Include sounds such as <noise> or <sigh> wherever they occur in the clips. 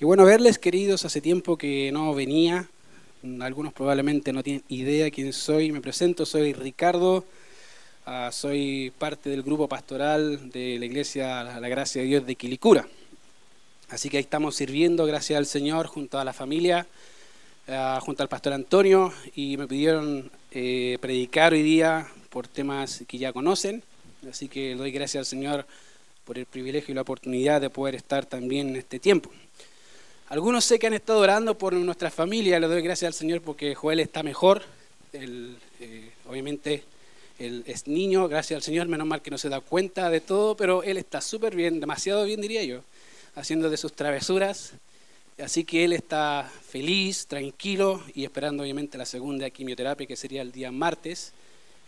Qué bueno verles, queridos. Hace tiempo que no venía. Algunos probablemente no tienen idea quién soy. Me presento, soy Ricardo. Ah, soy parte del grupo pastoral de la Iglesia La Gracia de Dios de Quilicura. Así que ahí estamos sirviendo, gracias al Señor, junto a la familia, ah, junto al pastor Antonio. Y me pidieron eh, predicar hoy día por temas que ya conocen. Así que doy gracias al Señor por el privilegio y la oportunidad de poder estar también en este tiempo. Algunos sé que han estado orando por nuestra familia, le doy gracias al Señor porque Joel está mejor. Eh, obviamente él es niño, gracias al Señor, menos mal que no se da cuenta de todo, pero él está súper bien, demasiado bien diría yo, haciendo de sus travesuras. Así que él está feliz, tranquilo y esperando obviamente la segunda quimioterapia que sería el día martes.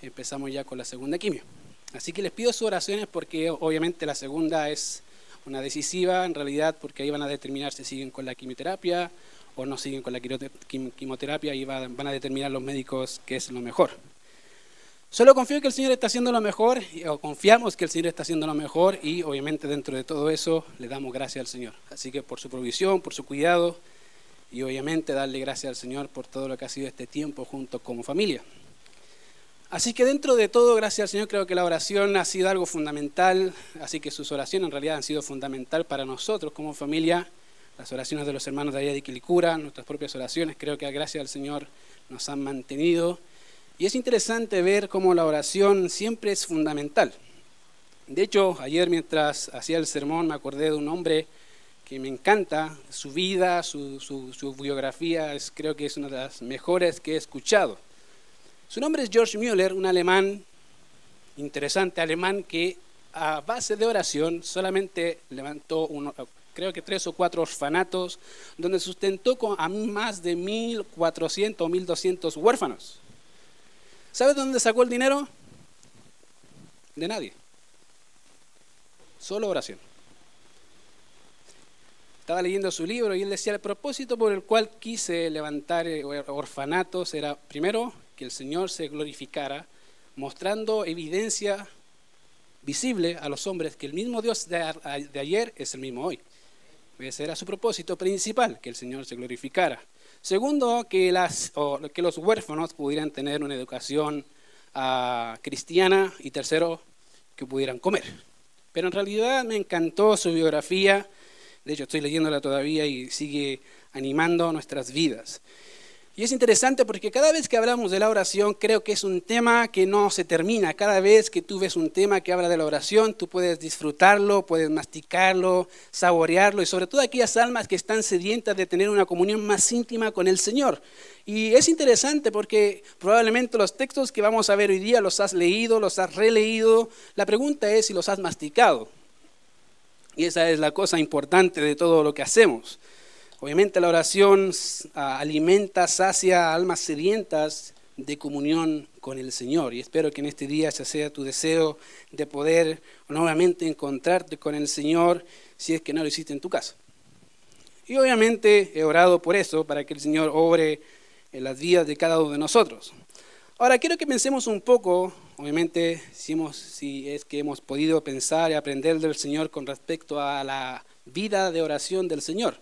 Empezamos ya con la segunda quimio. Así que les pido sus oraciones porque obviamente la segunda es una decisiva en realidad porque ahí van a determinar si siguen con la quimioterapia o no siguen con la quimioterapia y van a determinar los médicos qué es lo mejor. Solo confío que el Señor está haciendo lo mejor, o confiamos que el Señor está haciendo lo mejor, y obviamente dentro de todo eso le damos gracias al Señor. Así que por su provisión, por su cuidado, y obviamente darle gracias al Señor por todo lo que ha sido este tiempo junto como familia. Así que dentro de todo, gracias al Señor, creo que la oración ha sido algo fundamental, así que sus oraciones en realidad han sido fundamental para nosotros como familia, las oraciones de los hermanos de allá de Quilicura, nuestras propias oraciones, creo que gracias al Señor nos han mantenido. Y es interesante ver cómo la oración siempre es fundamental. De hecho, ayer mientras hacía el sermón me acordé de un hombre que me encanta, su vida, su, su biografía, es, creo que es una de las mejores que he escuchado. Su nombre es George Müller, un alemán, interesante alemán, que a base de oración solamente levantó, creo que tres o cuatro orfanatos, donde sustentó a más de 1.400 o 1.200 huérfanos. ¿Sabe dónde sacó el dinero? De nadie. Solo oración. Estaba leyendo su libro y él decía, el propósito por el cual quise levantar eh, orfanatos era, primero, que el Señor se glorificara, mostrando evidencia visible a los hombres que el mismo Dios de, ayer es el mismo hoy. Ese era su propósito principal, que el Señor se glorificara. Segundo, que, los huérfanos pudieran tener una educación ah, cristiana. Y tercero, que pudieran comer. Pero en realidad me encantó su biografía. De hecho, estoy leyéndola todavía y sigue animando nuestras vidas. Y es interesante porque cada vez que hablamos de la oración, creo que es un tema que no se termina. Cada vez que tú ves un tema que habla de la oración, tú puedes disfrutarlo, puedes masticarlo, saborearlo, y sobre todo aquellas almas que están sedientas de tener una comunión más íntima con el Señor. Y es interesante porque probablemente los textos que vamos a ver hoy día los has leído, los has releído. La pregunta es si los has masticado. Y esa es la cosa importante de todo lo que hacemos. Obviamente la oración alimenta, sacia almas sedientas de comunión con el Señor. Y espero que en este día ese sea tu deseo de poder nuevamente encontrarte con el Señor si es que no lo hiciste en tu casa. Y obviamente he orado por eso, para que el Señor obre en las vidas de cada uno de nosotros. Ahora quiero que pensemos un poco, obviamente si, si es que hemos podido pensar y aprender del Señor con respecto a la vida de oración del Señor.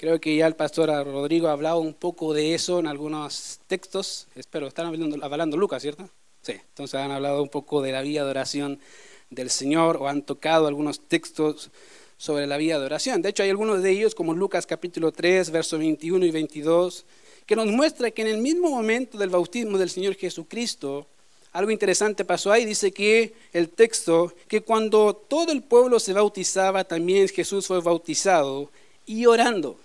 Creo que ya el pastor Rodrigo ha hablado un poco de eso en algunos textos. Espero, están hablando, hablando Lucas, ¿cierto? Sí, entonces han hablado un poco de la vida de oración del Señor o han tocado algunos textos sobre la vida de oración. De hecho, hay algunos de ellos, como Lucas capítulo 3, versos 21 y 22, que nos muestra que en el mismo momento del bautismo del Señor Jesucristo, algo interesante pasó ahí. Dice que el texto, que cuando todo el pueblo se bautizaba, también Jesús fue bautizado y orando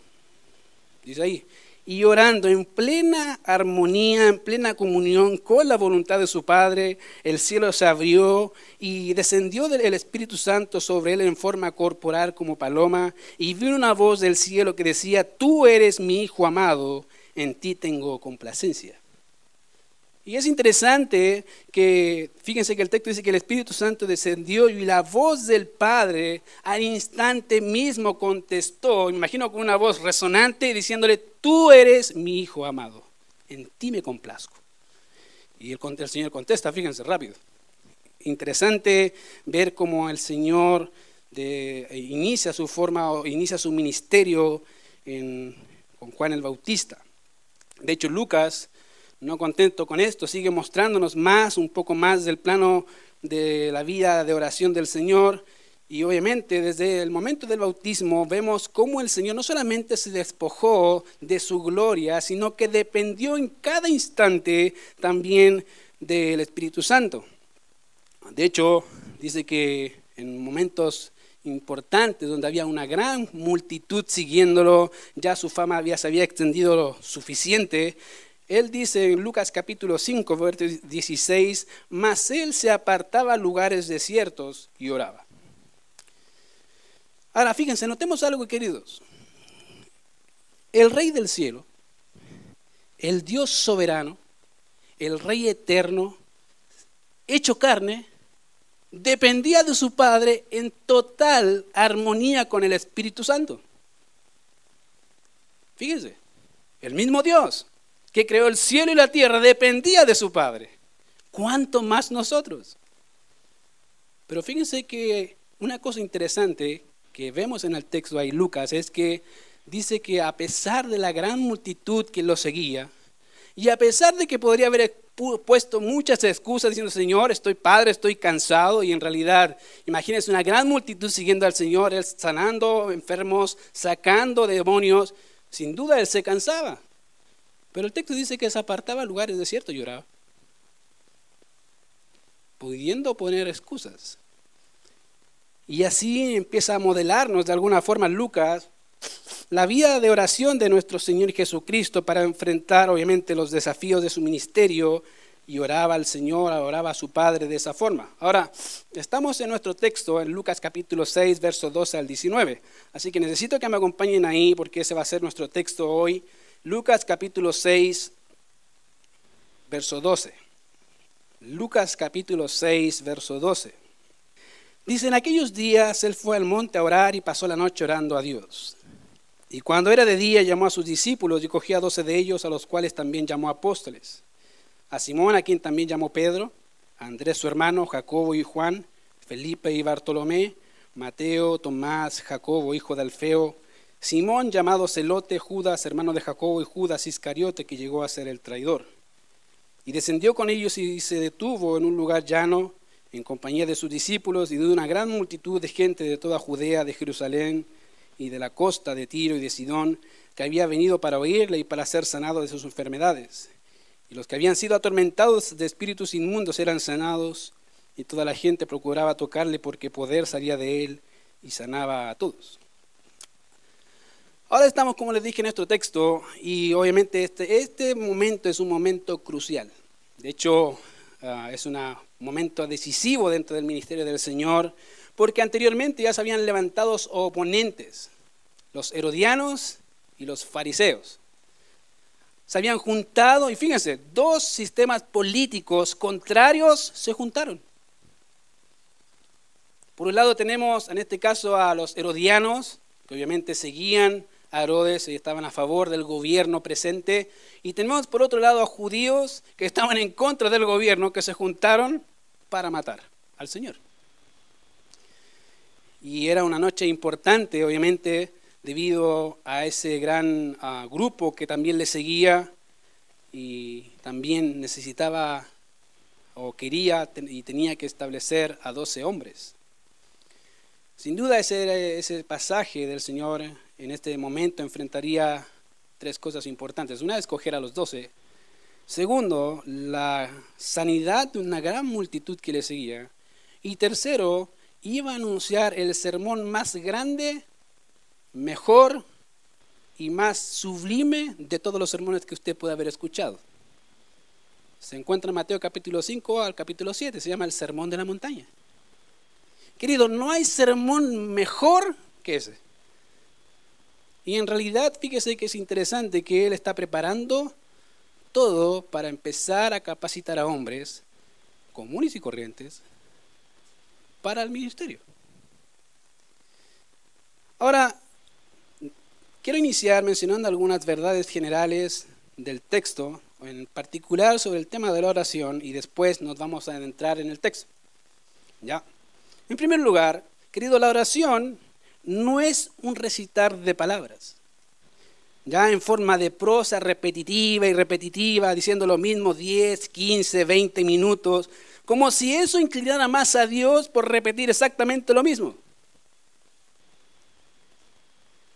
dice ahí, y orando en plena armonía, en plena comunión con la voluntad de su Padre, el cielo se abrió y descendió el Espíritu Santo sobre él en forma corporal como paloma, y vino una voz del cielo que decía, tú eres mi Hijo amado, en ti tengo complacencia. Y es interesante que, fíjense que el texto dice que el Espíritu Santo descendió y la voz del Padre al instante mismo contestó, imagino con una voz resonante, diciéndole, tú eres mi Hijo amado, en ti me complazco. Y el, Señor contesta, fíjense rápido. Interesante ver cómo el Señor de, inicia su forma, inicia su ministerio con Juan el Bautista. De hecho, Lucas, no contento con esto, sigue mostrándonos más, un poco más del plano de la vida de oración del Señor. Y obviamente desde el momento del bautismo vemos cómo el Señor no solamente se despojó de su gloria, sino que dependió en cada instante también del Espíritu Santo. De hecho, dice que en momentos importantes donde había una gran multitud siguiéndolo, ya su fama había, se había extendido lo suficiente. Él dice en Lucas capítulo 5, versículo 16, mas él se apartaba a lugares desiertos y oraba. Ahora, fíjense, notemos algo, queridos. El Rey del cielo, el Dios soberano, el Rey eterno, hecho carne, dependía de su Padre en total armonía con el Espíritu Santo. Fíjense, el mismo Dios que creó el cielo y la tierra dependía de su Padre. ¿Cuánto más nosotros? Pero fíjense que una cosa interesante que vemos en el texto ahí, Lucas, es que dice que a pesar de la gran multitud que lo seguía, y a pesar de que podría haber puesto muchas excusas diciendo, Señor, estoy padre, estoy cansado, y en realidad, imagínense una gran multitud siguiendo al Señor, Él sanando enfermos, sacando demonios, sin duda Él se cansaba. Pero el texto dice que se apartaba a lugares desiertos y lloraba, pudiendo poner excusas. Y así empieza a modelarnos de alguna forma Lucas la vida de oración de nuestro Señor Jesucristo para enfrentar obviamente los desafíos de su ministerio y oraba al Señor, oraba a su Padre de esa forma. Ahora, estamos en nuestro texto en Lucas capítulo 6, verso 12 al 19. Así que necesito que me acompañen ahí porque ese va a ser nuestro texto hoy. Lucas capítulo 6, verso 12. Lucas capítulo 6, verso 12. Dice, en aquellos días él fue al monte a orar y pasó la noche orando a Dios. Y cuando era de día llamó a sus discípulos y cogía a doce de ellos, a los cuales también llamó apóstoles. A Simón, a quien también llamó Pedro, Andrés su hermano, Jacobo y Juan, Felipe y Bartolomé, Mateo, Tomás, Jacobo, hijo de Alfeo, Simón llamado Celote, Judas, hermano de Jacobo, y Judas Iscariote, que llegó a ser el traidor. Y descendió con ellos y se detuvo en un lugar llano, en compañía de sus discípulos y de una gran multitud de gente de toda Judea, de Jerusalén, y de la costa de Tiro y de Sidón, que había venido para oírle y para ser sanado de sus enfermedades. Y los que habían sido atormentados de espíritus inmundos eran sanados, y toda la gente procuraba tocarle porque poder salía de él y sanaba a todos. Ahora estamos, como les dije en nuestro texto, y obviamente este, este momento es un momento crucial. De hecho, ah, es un momento decisivo dentro del ministerio del Señor, porque anteriormente ya se habían levantado oponentes, los herodianos y los fariseos. Se habían juntado y fíjense, dos sistemas políticos contrarios se juntaron. Por un lado tenemos en este caso a los herodianos, que obviamente seguían a y estaban a favor del gobierno presente, y tenemos por otro lado a judíos que estaban en contra del gobierno, que se juntaron para matar al Señor. Y era una noche importante, obviamente, debido a ese gran ah, grupo que también le seguía y también necesitaba o quería y tenía que establecer a doce hombres. Sin duda ese, ese pasaje del Señor en este momento enfrentaría tres cosas importantes. Una, escoger a los doce. Segundo, la sanidad de una gran multitud que le seguía. Y tercero, iba a anunciar el sermón más grande, mejor y más sublime de todos los sermones que usted puede haber escuchado. Se encuentra en Mateo capítulo 5 al capítulo 7, se llama el Sermón de la Montaña. Querido, no hay sermón mejor que ese. Y en realidad, fíjese que es interesante que él está preparando todo para empezar a capacitar a hombres comunes y corrientes para el ministerio. Ahora, quiero iniciar mencionando algunas verdades generales del texto, en particular sobre el tema de la oración, y después nos vamos a adentrar en el texto. ¿Ya? En primer lugar, querido, la oración no es un recitar de palabras. ya en forma de prosa repetitiva y repetitiva, diciendo lo mismo 10, 15, 20 minutos, como si eso inclinara más a Dios por repetir exactamente lo mismo.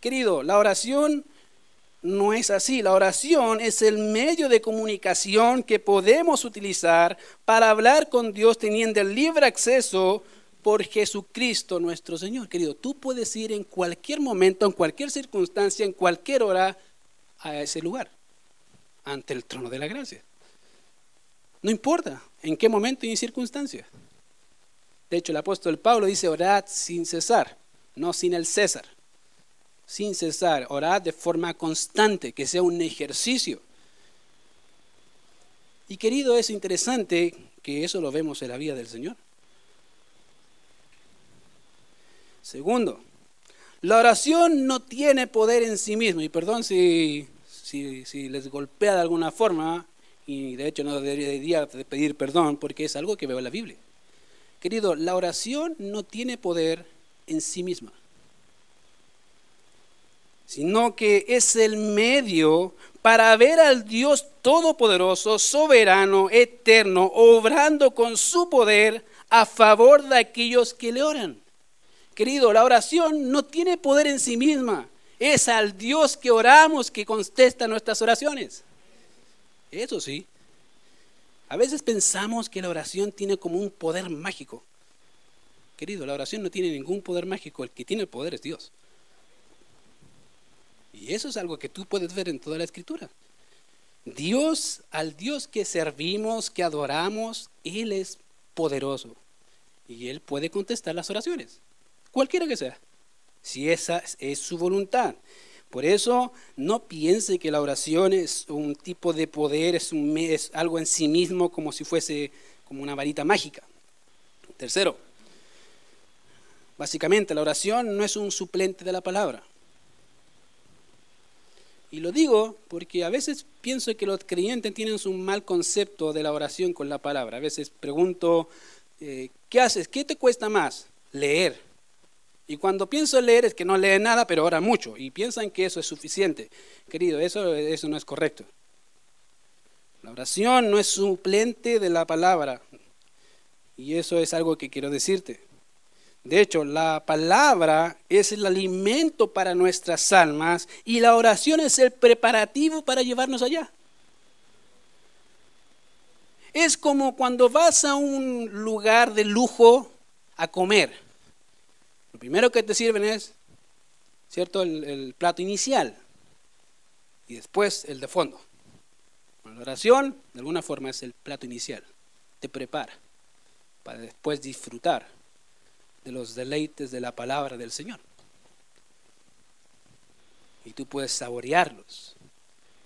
Querido, la oración no es así. La oración es el medio de comunicación que podemos utilizar para hablar con Dios teniendo el libre acceso por Jesucristo nuestro Señor. Querido, tú puedes ir en cualquier momento, en cualquier circunstancia, en cualquier hora a ese lugar, ante el trono de la gracia. No importa en qué momento y en circunstancia. De hecho, el apóstol Pablo dice, orad sin cesar, no sin el César. Sin cesar, orad de forma constante, que sea un ejercicio. Y querido, es interesante que eso lo vemos en la vida del Señor. Segundo, la oración no tiene poder en sí mismo. Y perdón si, si, les golpea de alguna forma, y de hecho no debería pedir perdón porque es algo que veo en la Biblia. Querido, la oración no tiene poder en sí misma, sino que es el medio para ver al Dios Todopoderoso, soberano, eterno, obrando con su poder a favor de aquellos que le oran. Querido, la oración no tiene poder en sí misma. Es al Dios que oramos que contesta nuestras oraciones. Eso sí. A veces pensamos que la oración tiene como un poder mágico. Querido, la oración no tiene ningún poder mágico. El que tiene el poder es Dios. Y eso es algo que tú puedes ver en toda la escritura. Dios, al Dios que servimos, que adoramos, Él es poderoso. Y Él puede contestar las oraciones cualquiera que sea, si esa es su voluntad. Por eso no piense que la oración es un tipo de poder, es, algo en sí mismo como si fuese como una varita mágica. Tercero, básicamente la oración no es un suplente de la palabra. Y lo digo porque a veces pienso que los creyentes tienen un mal concepto de la oración con la palabra. A veces pregunto, eh, ¿qué haces? ¿Qué te cuesta más? Leer y cuando pienso leer es que no lee nada, pero ora mucho. Y piensan que eso es suficiente. Querido, eso, eso no es correcto. La oración no es suplente de la palabra. Y eso es algo que quiero decirte. De hecho, la palabra es el alimento para nuestras almas y la oración es el preparativo para llevarnos allá. Es como cuando vas a un lugar de lujo a comer. Primero que te sirven es, ¿cierto?, el, plato inicial y después el de fondo. la oración, de alguna forma, es el plato inicial. Te prepara para después disfrutar de los deleites de la palabra del Señor. Y tú puedes saborearlos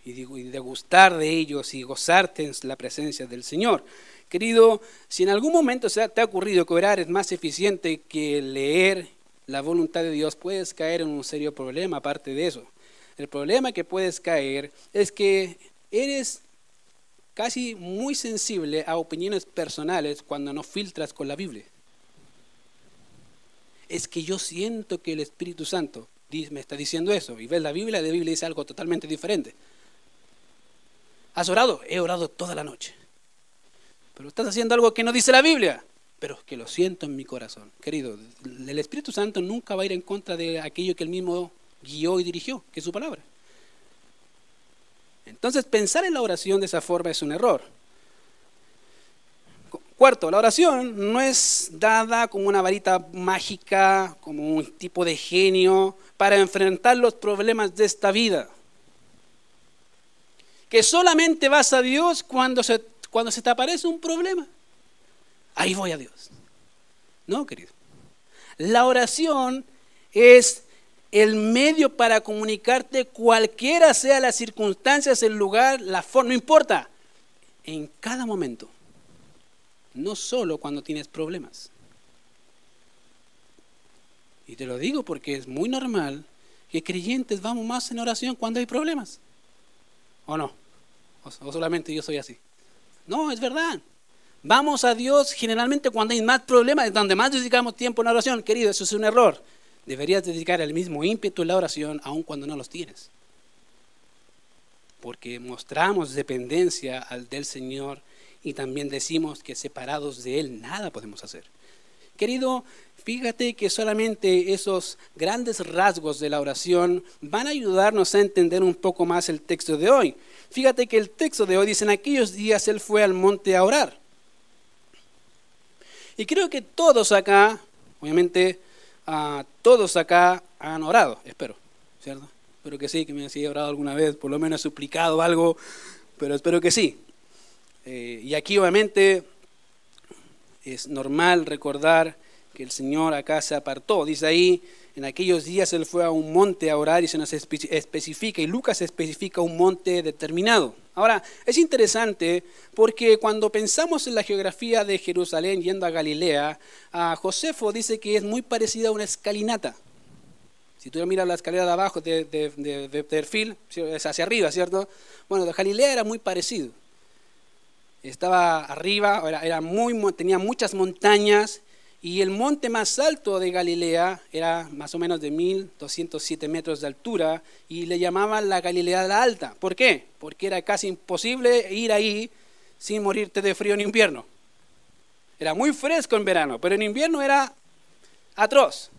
y degustar de ellos y gozarte en la presencia del Señor. Querido, si en algún momento te ha ocurrido que orar es más eficiente que leer la voluntad de Dios, puedes caer en un serio problema aparte de eso. El problema que puedes caer es que eres casi muy sensible a opiniones personales cuando no filtras con la Biblia. Es que yo siento que el Espíritu Santo me está diciendo eso y ves la Biblia, la Biblia dice algo totalmente diferente. ¿Has orado? He orado toda la noche. Pero estás haciendo algo que no dice la Biblia, pero que lo siento en mi corazón. Querido, el Espíritu Santo nunca va a ir en contra de aquello que él mismo guió y dirigió, que es su palabra. Entonces, pensar en la oración de esa forma es un error. Cuarto, la oración no es dada como una varita mágica, como un tipo de genio para enfrentar los problemas de esta vida. Que solamente vas a Dios cuando se cuando se te aparece un problema, ahí voy a Dios. No, querido. La oración es el medio para comunicarte cualquiera sea las circunstancias, el lugar, la forma, no importa, en cada momento. No solo cuando tienes problemas. Y te lo digo porque es muy normal que creyentes vamos más en oración cuando hay problemas. ¿O no? ¿O solamente yo soy así? No, es verdad. Vamos a Dios generalmente cuando hay más problemas, donde más dedicamos tiempo en la oración. Querido, eso es un error. Deberías dedicar el mismo ímpetu en la oración aun cuando no los tienes. porque mostramos dependencia al del Señor y también decimos que separados de Él nada podemos hacer. Querido, fíjate que solamente esos grandes rasgos de la oración van a ayudarnos a entender un poco más el texto de hoy. Fíjate que el texto de hoy dice, en aquellos días Él fue al monte a orar. Y creo que todos acá, obviamente, uh, todos acá han orado, espero, ¿cierto? Espero que sí, que me haya orado alguna vez, por lo menos suplicado algo, pero espero que sí. Eh, y aquí obviamente es normal recordar que el Señor acá se apartó. Dice ahí, en aquellos días Él fue a un monte a orar y se nos especifica, y Lucas especifica un monte determinado. Ahora, es interesante porque cuando pensamos en la geografía de Jerusalén yendo a Galilea, a Josefo dice que es muy parecida a una escalinata. Si tú miras la escalera de abajo de, de, perfil, es hacia arriba, ¿cierto? Bueno, de Galilea era muy parecido. Estaba arriba, era, muy, tenía muchas montañas y el monte más alto de Galilea era más o menos de 1207 metros de altura y le llamaban la Galilea la Alta. ¿Por qué? Porque era casi imposible ir ahí sin morirte de frío en invierno. Era muy fresco en verano, pero en invierno era atroz.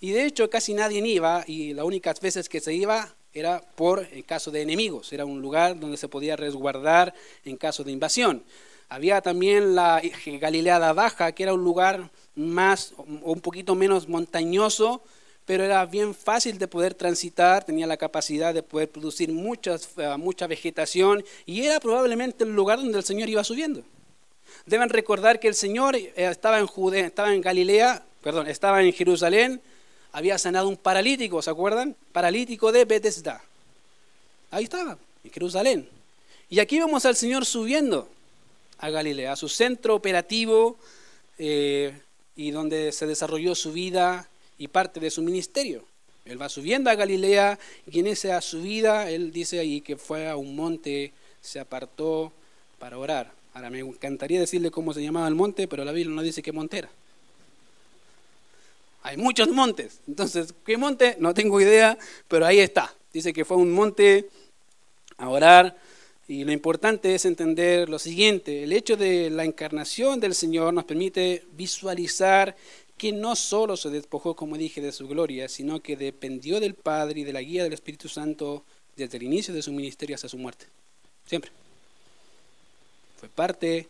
Y de hecho casi nadie iba y las únicas veces que se iba era por el caso de enemigos, era un lugar donde se podía resguardar en caso de invasión. Había también la Galileada Baja, que era un lugar más un poquito menos montañoso, pero era bien fácil de poder transitar, tenía la capacidad de poder producir muchas, eh, mucha vegetación y era probablemente el lugar donde el Señor iba subiendo. Deben recordar que el Señor eh, estaba en, Judea, estaba en Galilea, perdón, estaba en Jerusalén, había sanado un paralítico, ¿se acuerdan? Paralítico de Bethesda. Ahí estaba, en Jerusalén. Y aquí vemos al Señor subiendo a Galilea, a su centro operativo eh, y donde se desarrolló su vida y parte de su ministerio. Él va subiendo a Galilea y en esa subida, él dice ahí que fue a un monte, se apartó para orar. Ahora me encantaría decirle cómo se llamaba el monte, pero la Biblia no dice qué monte era. Hay muchos montes. Entonces, ¿qué monte? No tengo idea, pero ahí está. Dice que fue un monte a orar. Y lo importante es entender lo siguiente. El hecho de la encarnación del Señor nos permite visualizar que no solo se despojó, como dije, de su gloria, sino que dependió del Padre y de la guía del Espíritu Santo desde el inicio de su ministerio hasta su muerte. Siempre. Fue parte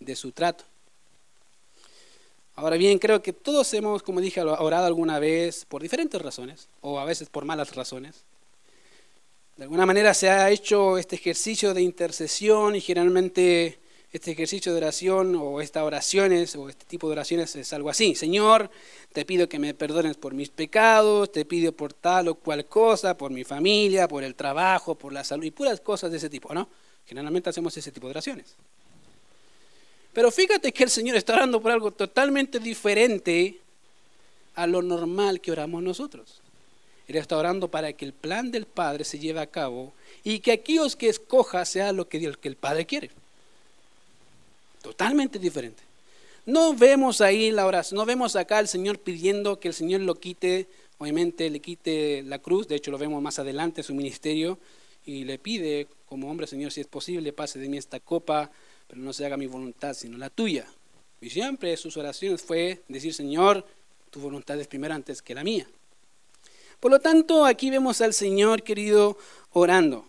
de su trato. Ahora bien, creo que todos hemos, como dije, orado alguna vez por diferentes razones, o a veces por malas razones. De alguna manera se ha hecho este ejercicio de intercesión y generalmente este ejercicio de oración o estas oraciones o este tipo de oraciones es algo así. Señor, te pido que me perdones por mis pecados, te pido por tal o cual cosa, por mi familia, por el trabajo, por la salud y puras cosas de ese tipo, ¿no? Generalmente hacemos ese tipo de oraciones. Pero fíjate que el Señor está orando por algo totalmente diferente a lo normal que oramos nosotros. Él está orando para que el plan del Padre se lleve a cabo y que aquellos que escoja sea lo que el Padre quiere. Totalmente diferente. No vemos ahí la oración, no vemos acá al Señor pidiendo que el Señor lo quite, obviamente le quite la cruz, de hecho lo vemos más adelante en su ministerio, y le pide como hombre, Señor, si es posible, pase de mí esta copa, pero no se haga mi voluntad, sino la tuya. Y siempre sus oraciones fue decir, Señor, tu voluntad es primero antes que la mía. Por lo tanto, aquí vemos al Señor querido orando.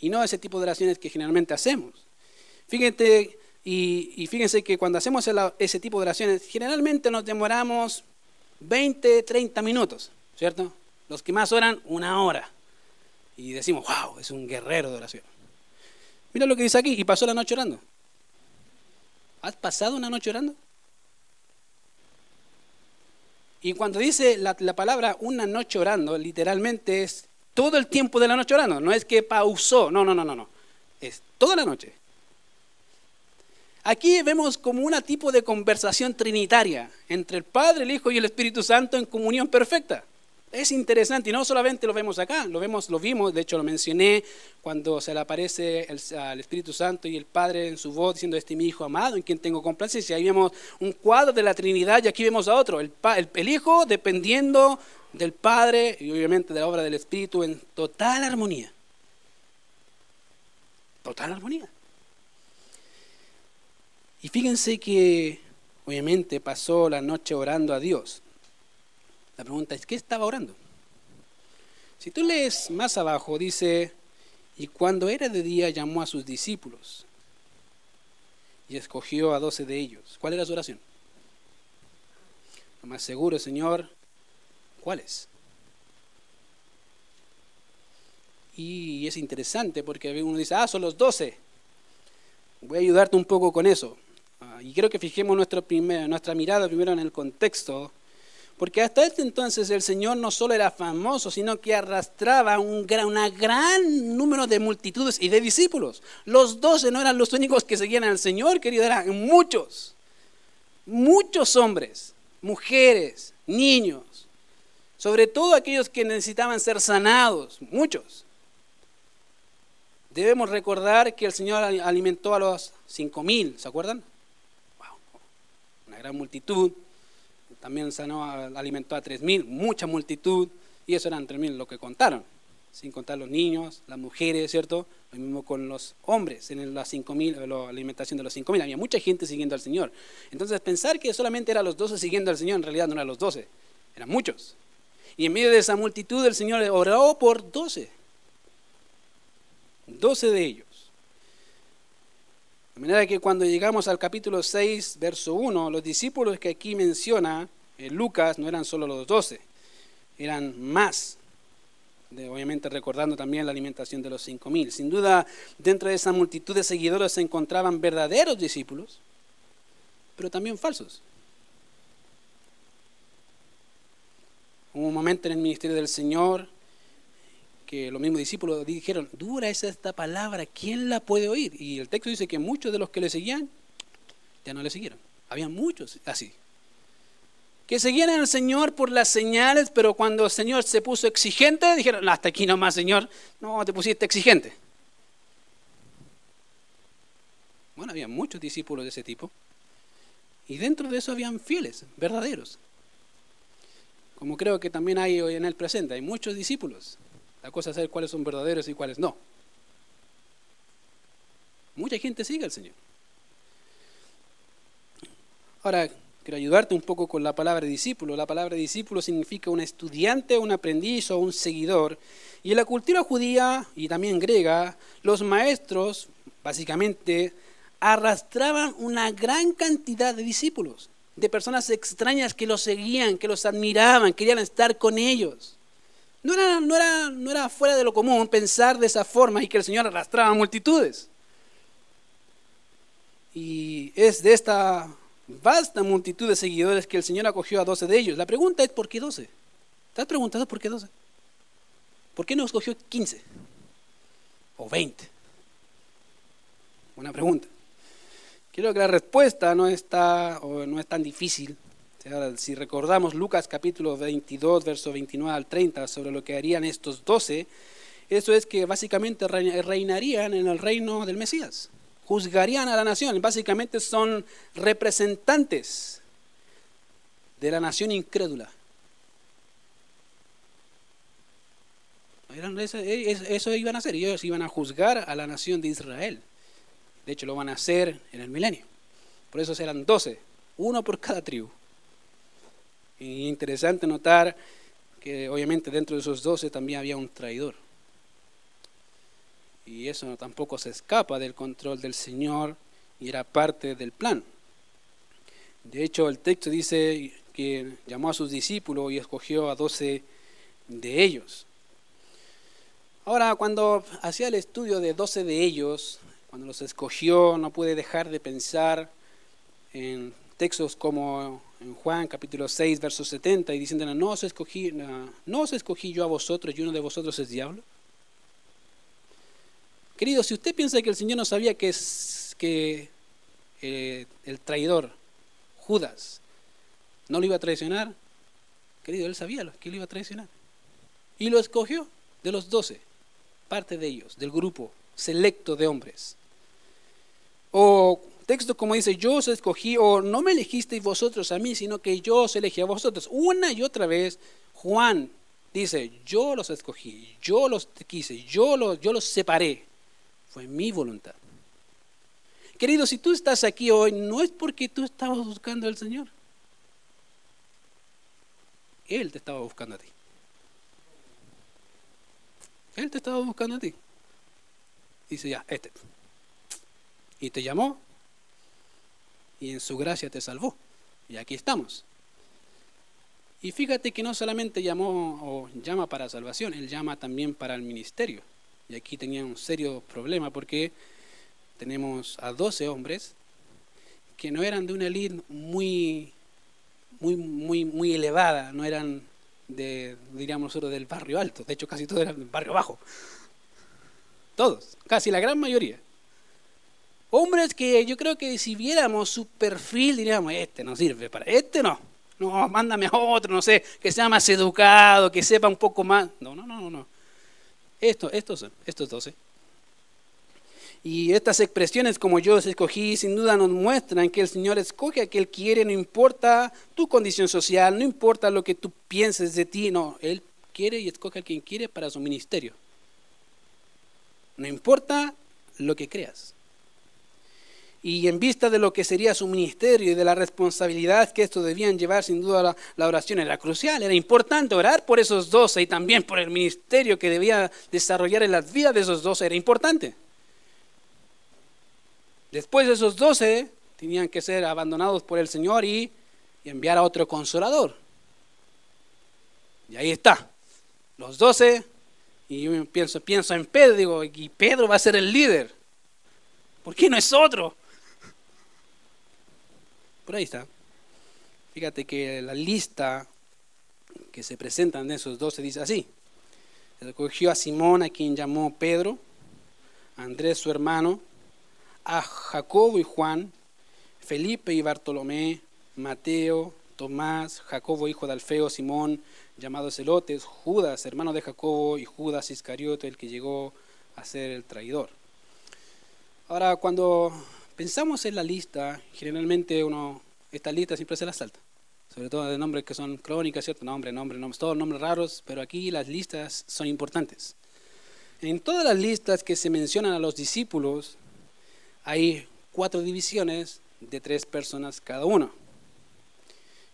Y no ese tipo de oraciones que generalmente hacemos. Fíjate, y, fíjense que cuando hacemos ese tipo de oraciones, generalmente nos demoramos 20, 30 minutos, ¿cierto? Los que más oran, una hora. Y decimos, wow, es un guerrero de oración. Mira lo que dice aquí, y pasó la noche orando. ¿Has pasado una noche orando? Y cuando dice la, palabra una noche orando, literalmente es todo el tiempo de la noche orando. No es que pausó, no, no, no, no, no. Es toda la noche. Aquí vemos como un tipo de conversación trinitaria entre el Padre, el Hijo y el Espíritu Santo en comunión perfecta. Es interesante y no solamente lo vemos acá, lo vemos, lo vimos, de hecho lo mencioné cuando se le aparece al Espíritu Santo y el Padre en su voz diciendo este es mi Hijo amado en quien tengo complacencia. Ahí vemos un cuadro de la Trinidad y aquí vemos a otro, el, el Hijo dependiendo del Padre y obviamente de la obra del Espíritu en total armonía. total armonía. Y fíjense que obviamente pasó la noche orando a Dios. La pregunta es, ¿qué estaba orando? Si tú lees más abajo, dice, y cuando era de día llamó a sus discípulos y escogió a doce de ellos. ¿Cuál era su oración? Lo más seguro, Señor, ¿cuáles? Y es interesante porque uno dice, ah, son los doce. Voy a ayudarte un poco con eso. Ah, y quiero que fijemos nuestro primer, nuestra mirada primero en el contexto porque hasta este entonces el Señor no solo era famoso, sino que arrastraba un gran, gran número de multitudes y de discípulos. Los doce no eran los únicos que seguían al Señor, querido, eran muchos. Muchos hombres, mujeres, niños. Sobre todo aquellos que necesitaban ser sanados, muchos. Debemos recordar que el Señor alimentó a los cinco mil, ¿se acuerdan? Wow, una gran multitud también sanó, alimentó a 3.000, mucha multitud, y eso eran 3.000 lo que contaron, sin contar los niños, las mujeres, ¿cierto? Lo mismo con los hombres, en la 5.000, la alimentación de los 5.000, había mucha gente siguiendo al Señor. Entonces pensar que solamente eran los 12 siguiendo al Señor, en realidad no eran los 12, eran muchos. Y en medio de esa multitud el Señor oró por 12, 12 de ellos. De manera que cuando llegamos al capítulo 6, verso 1, los discípulos que aquí menciona eh, Lucas no eran solo los doce, eran más. obviamente recordando también la alimentación de los cinco mil. Sin duda, dentro de esa multitud de seguidores se encontraban verdaderos discípulos, pero también falsos. Hubo un momento en el ministerio del Señor que los mismos discípulos dijeron, dura es esta palabra, ¿quién la puede oír? Y el texto dice que muchos de los que le seguían ya no le siguieron. Había muchos así. Que seguían al Señor por las señales, pero cuando el Señor se puso exigente, dijeron, hasta aquí nomás, Señor, no te pusiste exigente. Bueno, había muchos discípulos de ese tipo. Y dentro de eso habían fieles, verdaderos. Como creo que también hay hoy en el presente, hay muchos discípulos la cosa es saber cuáles son verdaderos y cuáles no. Mucha gente sigue al Señor. Ahora, quiero ayudarte un poco con la palabra discípulo. La palabra discípulo significa un estudiante, un aprendiz o un seguidor. Y en la cultura judía y también griega, los maestros, básicamente, arrastraban una gran cantidad de discípulos, de personas extrañas que los seguían, que los admiraban, querían estar con ellos. No era, no, era, no era fuera de lo común pensar de esa forma y que el Señor arrastraba multitudes. Y es de esta vasta multitud de seguidores que el Señor acogió a 12 de ellos. La pregunta es, ¿por qué 12? ¿Te has preguntado por qué 12? ¿Por qué no escogió 15? ¿O 20? Buena pregunta. Creo que la respuesta no, está, o no es tan difícil si recordamos Lucas capítulo 22, verso 29 al 30, sobre lo que harían estos doce, eso es que básicamente reinarían en el reino del Mesías, juzgarían a la nación, básicamente son representantes de la nación incrédula. Eso iban a hacer, ellos iban a juzgar a la nación de Israel. De hecho, lo van a hacer en el milenio. Por eso serán doce, uno por cada tribu. Interesante notar que obviamente dentro de esos doce también había un traidor. Y eso tampoco se escapa del control del Señor y era parte del plan. De hecho, el texto dice que llamó a sus discípulos y escogió a doce de ellos. Ahora, cuando hacía el estudio de doce de ellos, cuando los escogió, no pude dejar de pensar en textos como en Juan capítulo 6, verso 70, y diciendo, no os, escogí, no escogí yo a vosotros y uno de vosotros es diablo. Querido, si usted piensa que el Señor no sabía que, es, que eh, el traidor, Judas, no lo iba a traicionar, querido, él sabía que lo iba a traicionar. Y lo escogió de los doce, parte de ellos, del grupo selecto de hombres. O texto como dice, yo os escogí, o no me elegisteis vosotros a mí, sino que yo os elegí a vosotros. Una y otra vez, Juan dice, yo los escogí, yo los quise, yo los, yo los separé. fue mi voluntad. Querido, si tú estás aquí hoy, no es porque tú estabas buscando al Señor. Él te estaba buscando a ti. Él te estaba buscando a ti. Dice ya, este. Y te llamó y en su gracia te salvó. Y aquí estamos. Y fíjate que no solamente llamó o llama para salvación, él llama también para el ministerio. Y aquí tenía un serio problema porque tenemos a 12 hombres que no eran de una elite muy, muy, muy, muy elevada, no eran de, diríamos nosotros, del barrio alto. De hecho, casi todos eran del barrio bajo. Todos, casi la gran mayoría. Hombres que yo creo que si viéramos su perfil diríamos, este no sirve para, este no, no, mándame a otro, no sé, que sea más educado, que sepa un poco más. No, no, no, no. Esto, estos son, estos doce. Y estas expresiones como yo os escogí sin duda nos muestran que el Señor escoge a quien quiere, no importa tu condición social, no importa lo que tú pienses de ti, no, Él quiere y escoge a quien quiere para su ministerio. No importa lo que creas y en vista de lo que sería su ministerio y de la responsabilidad que esto debían llevar, sin duda la, oración era crucial, era importante orar por esos doce y también por el ministerio que debía desarrollar en las vidas de esos doce, era importante. Después de esos doce tenían que ser abandonados por el Señor y, enviar a otro consolador. Y ahí está, los doce, y yo pienso, pienso en Pedro, digo, y Pedro va a ser el líder. ¿Por qué no es otro? Por ahí está. Fíjate que la lista que se presentan de esos doce dice así. Escogió a Simón, a quien llamó Pedro, a Andrés su hermano, a Jacobo y Juan, Felipe y Bartolomé, Mateo, Tomás, Jacobo hijo de Alfeo, Simón, llamado Celotes, Judas, hermano de Jacobo, y Judas Iscariote, el que llegó a ser el traidor. Ahora, cuando pensamos en la lista, generalmente uno, esta lista siempre se la salta. Sobre todo de nombres que son crónicas, ¿cierto? Nombre, nombre, nombres, todos nombres raros, pero aquí las listas son importantes. En todas las listas que se mencionan a los discípulos, hay cuatro divisiones de tres personas cada uno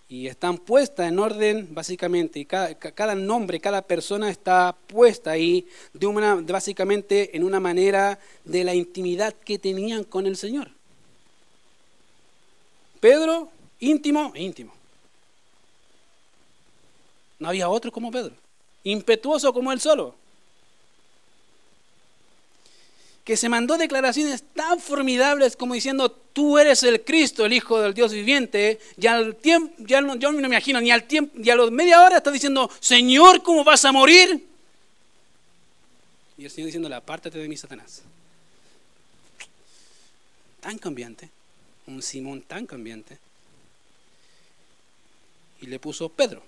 y están puestas en orden básicamente, y cada, nombre, cada persona está puesta ahí de una, básicamente en una manera de la intimidad que tenían con el Señor. Pedro, íntimo, íntimo. No había otro como Pedro, impetuoso como él solo. Que se mandó declaraciones tan formidables como diciendo, tú eres el Cristo, el Hijo del Dios viviente, y al tiempo, ya no, yo no me imagino, ni al tiempo, y a los media hora está diciendo, Señor, ¿cómo vas a morir? Y el Señor diciéndole, apártate de mí, Satanás. Tan cambiante, un Simón tan cambiante. Y le puso Pedro,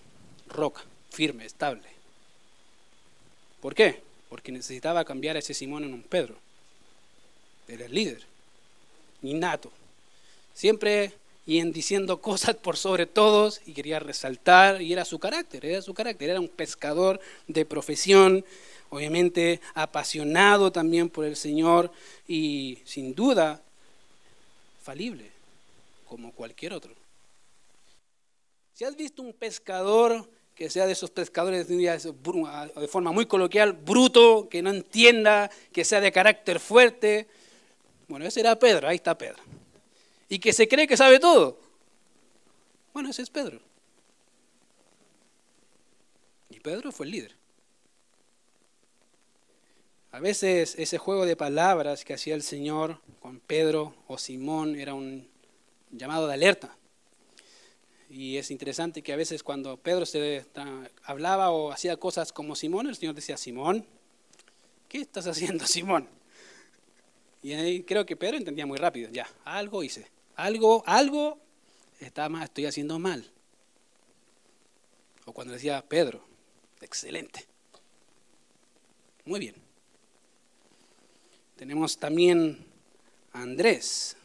roca, firme, estable. ¿Por qué? Porque necesitaba cambiar a ese Simón en un Pedro era el líder, innato. Siempre y en diciendo <laughs> cosas por sobre todos y quería resaltar, y era su carácter, era su carácter, era un pescador de profesión, obviamente apasionado también por el Señor y sin duda falible, como cualquier otro. Si has visto un pescador que sea de esos pescadores de forma muy coloquial, bruto, que no entienda, que sea de carácter fuerte, bueno, ese era Pedro, ahí está Pedro. Y que se cree que sabe todo. Bueno, ese es Pedro. Y Pedro fue el líder. A veces ese juego de palabras que hacía el Señor con Pedro o Simón era un llamado de alerta. Y es interesante que a veces cuando Pedro se hablaba o hacía cosas como Simón, el Señor decía, Simón, ¿qué estás haciendo, <laughs> Simón? Y ahí creo que Pedro entendía muy rápido, ya, algo hice, algo, algo está mal, estoy haciendo mal. O cuando decía Pedro, excelente. Muy bien. Tenemos también a Andrés,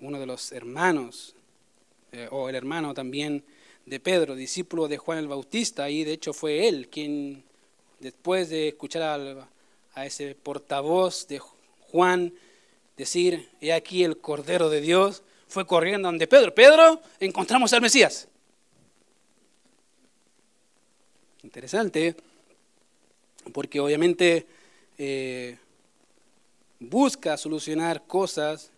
uno de los hermanos, eh, o el hermano también de Pedro, discípulo de Juan el Bautista, y de hecho fue él quien, después de escuchar al, a ese portavoz de Juan decir, he aquí el Cordero de Dios, fue corriendo donde Pedro. Pedro, encontramos al Mesías. Interesante, porque obviamente eh, busca solucionar cosas,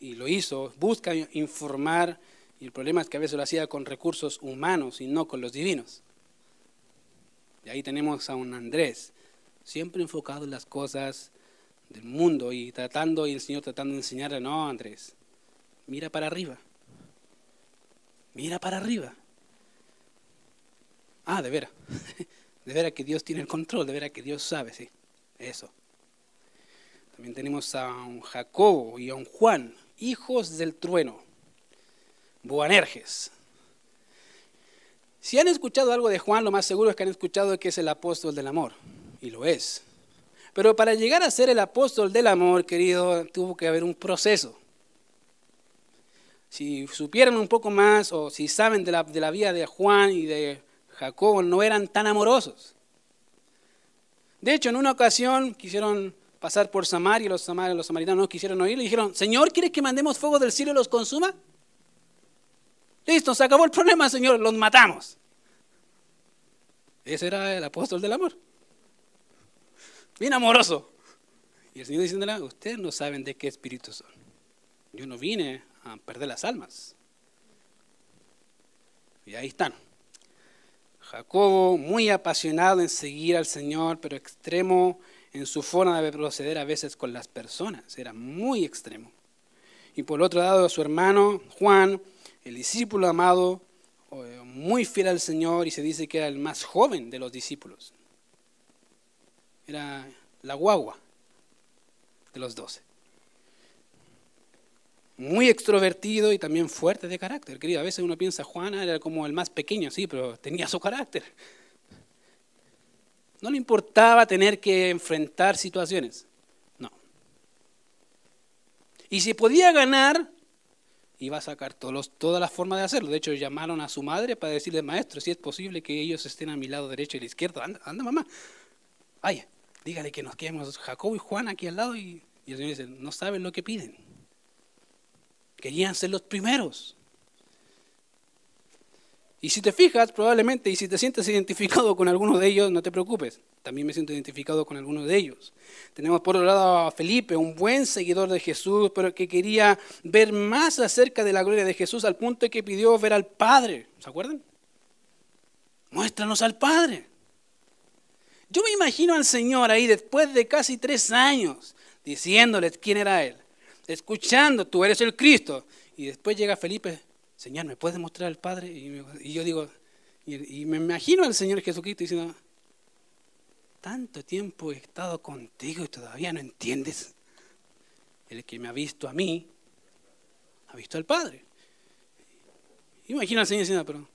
y lo hizo, busca informar, y el problema es que a veces lo hacía con recursos humanos y no con los divinos. Y ahí tenemos a un Andrés, siempre enfocado en las cosas del mundo y tratando, y el Señor tratando de enseñarle, no, Andrés, mira para arriba, mira para arriba. Ah, de veras, <laughs> de veras que Dios tiene el control, de veras que Dios sabe, sí, eso. También tenemos a un Jacobo y a un Juan, hijos del trueno, Boanerges. Si han escuchado algo de Juan, lo más seguro es que han escuchado que es el apóstol del amor, y lo es. Pero para llegar a ser el apóstol del amor, querido, tuvo que haber un proceso. Si supieran un poco más o si saben de la, de la vida de Juan y de Jacobo, no eran tan amorosos. De hecho, en una ocasión quisieron pasar por Samaria, los, los samaritanos no quisieron oír, le dijeron, Señor, ¿quieres que mandemos fuego del cielo y los consuma? Listo, se acabó el problema, Señor, los matamos. Ese era el apóstol del amor bien amoroso. Y el Señor diciéndole, ustedes no saben de qué espíritu son. Yo no vine a perder las almas. Y ahí están. Jacobo, muy apasionado en seguir al Señor, pero extremo en su forma de proceder a veces con las personas. Era muy extremo. Y por otro lado, su hermano Juan, el discípulo amado, eh, muy fiel al Señor y se dice que era el más joven de los discípulos era la guagua de los doce. Muy extrovertido y también fuerte de carácter, querido. A veces uno piensa, Juana era como el más pequeño, sí, pero tenía su carácter. No le importaba tener que enfrentar situaciones. No. Y si podía ganar, iba a sacar todos todas las formas de hacerlo. De hecho, llamaron a su madre para decirle, maestro, si es posible que ellos estén a mi lado derecho y la izquierdo. Anda, anda mamá. Vaya dígale que nos quedemos Jacob y Juan aquí al lado y, el Señor dice, no saben lo que piden. Querían ser los primeros. Y si te fijas, probablemente, y si te sientes identificado con alguno de ellos, no te preocupes. También me siento identificado con alguno de ellos. Tenemos por otro lado a Felipe, un buen seguidor de Jesús, pero que quería ver más acerca de la gloria de Jesús al punto que pidió ver al Padre. ¿Se acuerdan? Muéstranos al Padre. Yo me imagino al Señor ahí después de casi tres años diciéndoles quién era Él, escuchando, tú eres el Cristo. Y después llega Felipe, Señor, ¿me puedes mostrar al Padre? Y, yo digo, y, me imagino al Señor Jesucristo diciendo, tanto tiempo he estado contigo y todavía no entiendes. El que me ha visto a mí, ha visto al Padre. Imagino al Señor diciendo, pero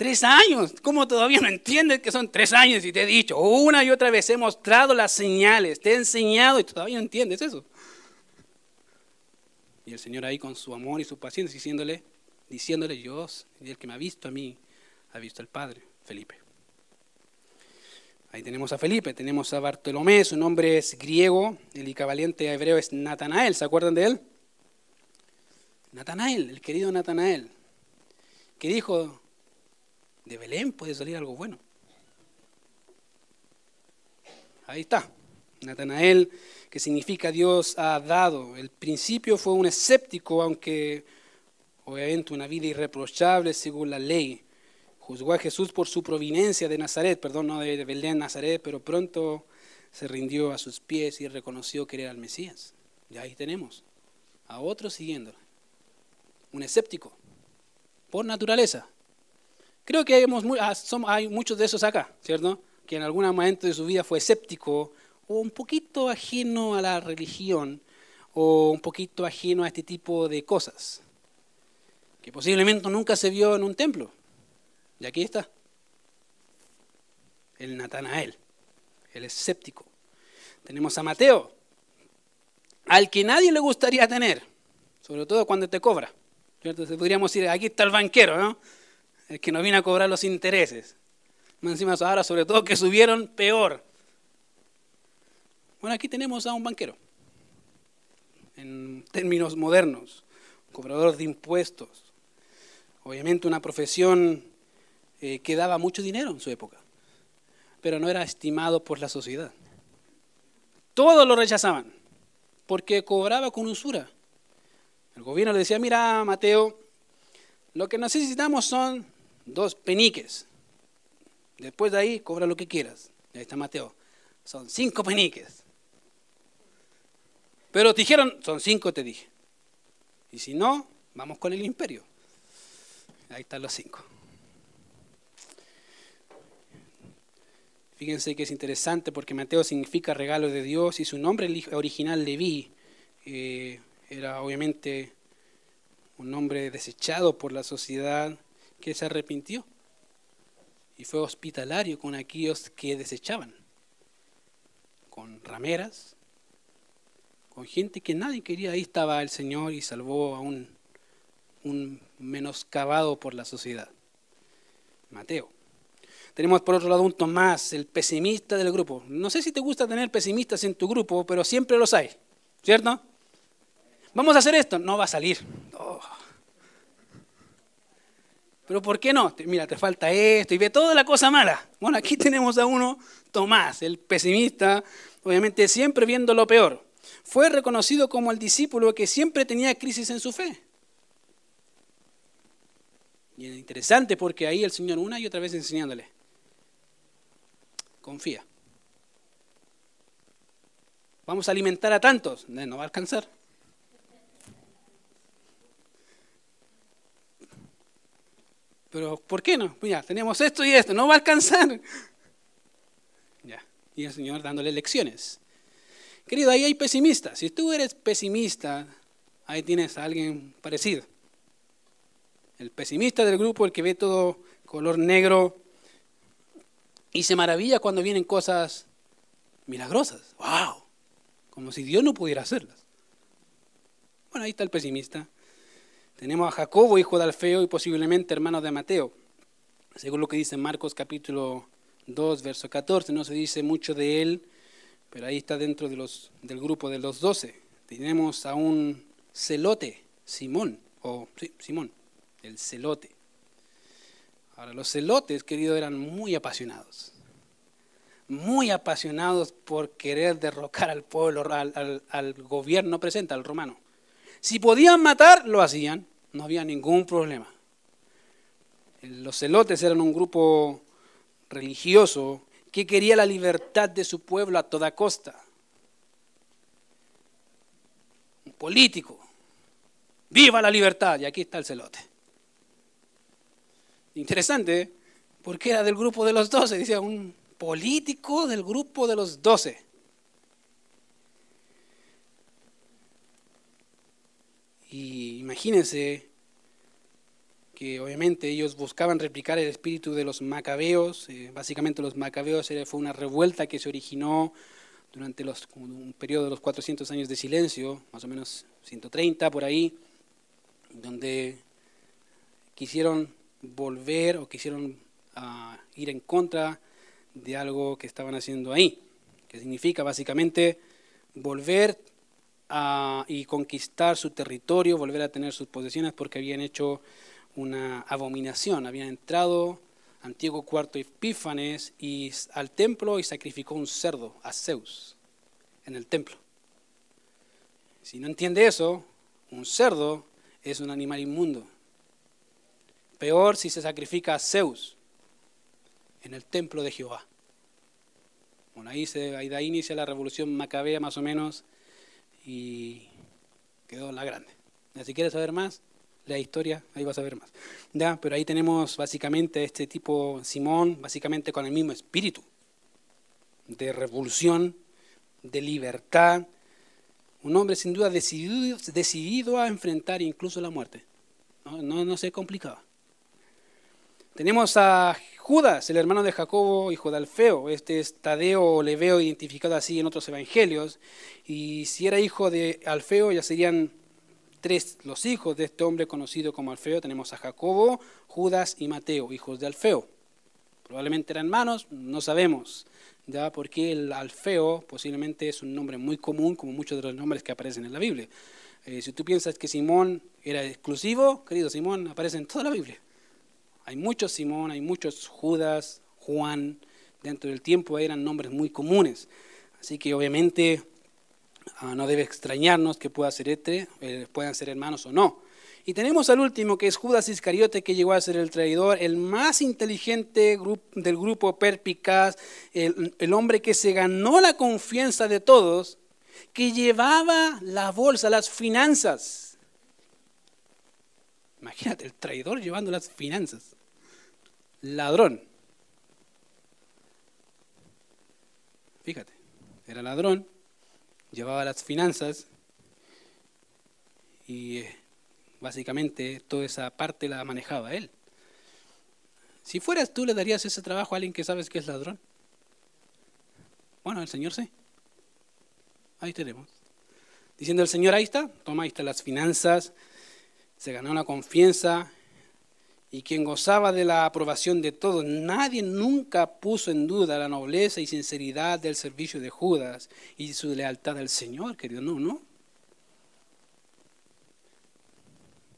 Tres años. ¿Cómo todavía no entiendes que son tres años? Y te he dicho, una y otra vez he mostrado las señales, te he enseñado y todavía no entiendes eso. Y el Señor ahí con su amor y su paciencia diciéndole, diciéndole, Dios, el que me ha visto a mí, ha visto al Padre, Felipe. Ahí tenemos a Felipe, tenemos a Bartolomé, su nombre es griego, el equivalente a hebreo es Natanael, ¿se acuerdan de él? Natanael, el querido Natanael, que dijo, de Belén puede salir algo bueno. Ahí está. Natanael, que significa Dios ha dado. El principio fue un escéptico, aunque obviamente una vida irreprochable según la ley. Juzgó a Jesús por su providencia de Nazaret, perdón, no de Belén, Nazaret, pero pronto se rindió a sus pies y reconoció que era el Mesías. Y ahí tenemos a otro siguiéndolo. Un escéptico, por naturaleza. Creo que ah, hay muchos de esos acá, ¿cierto? Que en algún momento de su vida fue escéptico o un poquito ajeno a la religión o un poquito ajeno a este tipo de cosas. Que posiblemente nunca se vio en un templo. Y aquí está. El Natanael, el escéptico. Tenemos a Mateo, al que nadie le gustaría tener, sobre todo cuando te cobra. ¿cierto? Podríamos decir, aquí está el banquero, ¿no? El que no viene a cobrar los intereses. Más encima ahora, sobre todo, que subieron peor. Bueno, aquí tenemos a un banquero, en términos modernos, cobrador de impuestos, obviamente una profesión eh, que daba mucho dinero en su época, pero no era estimado por la sociedad. Todos lo rechazaban, porque cobraba con usura. El gobierno le decía, mira, Mateo, lo que necesitamos son dos peniques. Después de ahí, cobra lo que quieras. Ahí está Mateo. Son cinco peniques. Pero te dijeron, son cinco, te dije. Y si no, vamos con el imperio. Ahí están los cinco. Fíjense que es interesante porque Mateo significa regalo de Dios y su nombre original Leví eh, era obviamente un nombre desechado por la sociedad que se arrepintió y fue hospitalario con aquellos que desechaban, con rameras, con gente que nadie quería. Ahí estaba el Señor y salvó a un, un menoscabado por la sociedad. Mateo. Tenemos por otro lado un Tomás, el pesimista del grupo. No sé si te gusta tener pesimistas en tu grupo, pero siempre los hay, ¿cierto? Vamos a hacer esto, no va a salir. Oh. Pero ¿por qué no? Mira, te falta esto y ve toda la cosa mala. Bueno, aquí <laughs> tenemos a uno, Tomás, el pesimista, obviamente siempre viendo lo peor. Fue reconocido como el discípulo que siempre tenía crisis en su fe. Y es interesante porque ahí el Señor una y otra vez enseñándole, confía. Vamos a alimentar a tantos, no va a alcanzar. Pero ¿por qué no? Pues ya, tenemos esto y esto, no va a alcanzar. <laughs> Ya, y el Señor dándole lecciones. Querido, ahí hay pesimistas. Si tú eres pesimista, ahí tienes a alguien parecido. El pesimista del grupo, el que ve todo color negro y se maravilla cuando vienen cosas milagrosas. ¡Wow! Como si Dios no pudiera hacerlas. Bueno, ahí está el pesimista. Tenemos a Jacobo, hijo de Alfeo y posiblemente hermano de Mateo. Según lo que dice Marcos capítulo 2, verso 14, no se dice mucho de él, pero ahí está dentro del grupo de los doce. Tenemos a un celote, Simón, o sí, Simón, el celote. Ahora, los celotes, querido, eran muy apasionados. Muy apasionados por querer derrocar al pueblo, al gobierno presente, al romano. Si podían matar, lo hacían no había ningún problema. Los celotes eran un grupo religioso que quería la libertad de su pueblo a toda costa. Un político. Viva la libertad. Y aquí está el celote. Interesante, porque era del grupo de los doce. Decía, un político del grupo de los doce. Y imagínense que obviamente ellos buscaban replicar el espíritu de los macabeos. Eh, básicamente los macabeos fue una revuelta que se originó durante un periodo de los 400 años de silencio, más o menos 130 por ahí, donde quisieron volver o quisieron ah, ir en contra de algo que estaban haciendo ahí, que significa básicamente volver y conquistar su territorio, volver a tener sus posesiones porque habían hecho una abominación, habían entrado antiguo cuarto Epífanes y al templo y sacrificó un cerdo a Zeus en el templo. Si no entiende eso, un cerdo es un animal inmundo. Peor si se sacrifica a Zeus en el templo de Jehová. Bueno, ahí, se, ahí de ahí inicia la revolución macabea más o menos y quedó la grande. Si quieres saber más, la historia, ahí vas a ver más. ¿Ya? Pero ahí tenemos básicamente este tipo, Simón, básicamente con el mismo espíritu de revolución, de libertad. Un hombre sin duda decidido, decidido a enfrentar incluso la muerte. No, no, no se complicaba. Tenemos a Judas, el hermano de Jacobo, hijo de Alfeo. Este es Tadeo le veo identificado así en otros evangelios. Y si era hijo de Alfeo, ya serían tres los hijos de este hombre conocido como Alfeo. Tenemos a Jacobo, Judas y Mateo, hijos de Alfeo. Probablemente eran hermanos, no sabemos. ¿ya? porque el Alfeo posiblemente es un nombre muy común, como muchos de los nombres que aparecen en la Biblia. Eh, si tú piensas que Simón era exclusivo, querido Simón, aparece en toda la Biblia. Hay muchos Simón, hay muchos Judas, Juan, dentro del tiempo eran nombres muy comunes. Así que obviamente ah, no debe extrañarnos que pueda ser este, eh, puedan ser hermanos o no. Y tenemos al último, que es Judas Iscariote, que llegó a ser el traidor, el más inteligente del grupo perpicaz, el, el hombre que se ganó la confianza de todos, que llevaba la bolsa, las finanzas. Imagínate, el traidor llevando las finanzas. Ladrón. Fíjate, era ladrón, llevaba las finanzas y eh, básicamente toda esa parte la manejaba él. Si fueras tú, ¿le darías ese trabajo a alguien que sabes que es ladrón? Bueno, el Señor sí. Ahí tenemos. Diciendo el Señor, ahí está, toma, ahí están las finanzas, se ganó la confianza y quien gozaba de la aprobación de todos. Nadie nunca puso en duda la nobleza y sinceridad del servicio de Judas y su lealtad al Señor, querido. No, no.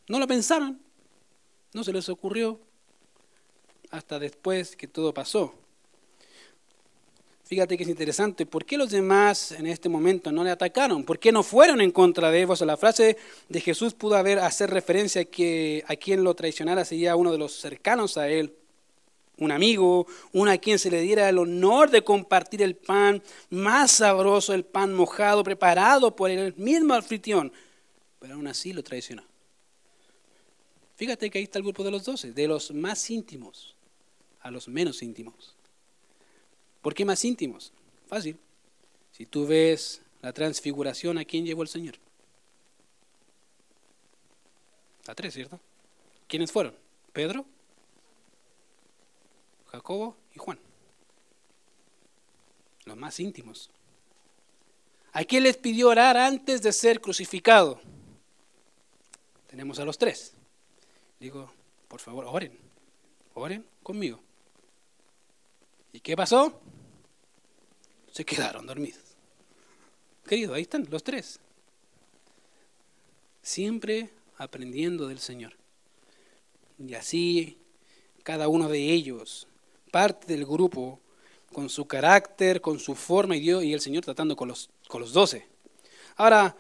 No lo pensaron, no se les ocurrió hasta después que todo pasó. Fíjate que es interesante. ¿Por qué los demás en este momento no le atacaron? ¿Por qué no fueron en contra de ellos? la frase de Jesús pudo haber hacer referencia a que a quien lo traicionara sería uno de los cercanos a él, un amigo, uno a quien se le diera el honor de compartir el pan más sabroso, el pan mojado, preparado por el mismo anfitrión. Pero aún así lo traicionó. Fíjate que ahí está el grupo de los doce, de los más íntimos a los menos íntimos. ¿Por qué más íntimos? Fácil. Si tú ves la transfiguración, ¿a quién llevó el Señor? A tres, ¿cierto? ¿Quiénes fueron? Pedro, Jacobo y Juan. Los más íntimos. ¿A quién les pidió orar antes de ser crucificado? Tenemos a los tres. Digo, por favor, oren. Oren conmigo. ¿Y qué pasó? Se quedaron dormidos. Querido, ahí están los tres. Siempre aprendiendo del Señor. Y así cada uno de ellos, parte del grupo, con su carácter, con su forma y Dios y el Señor tratando con los, con los doce. Ahora,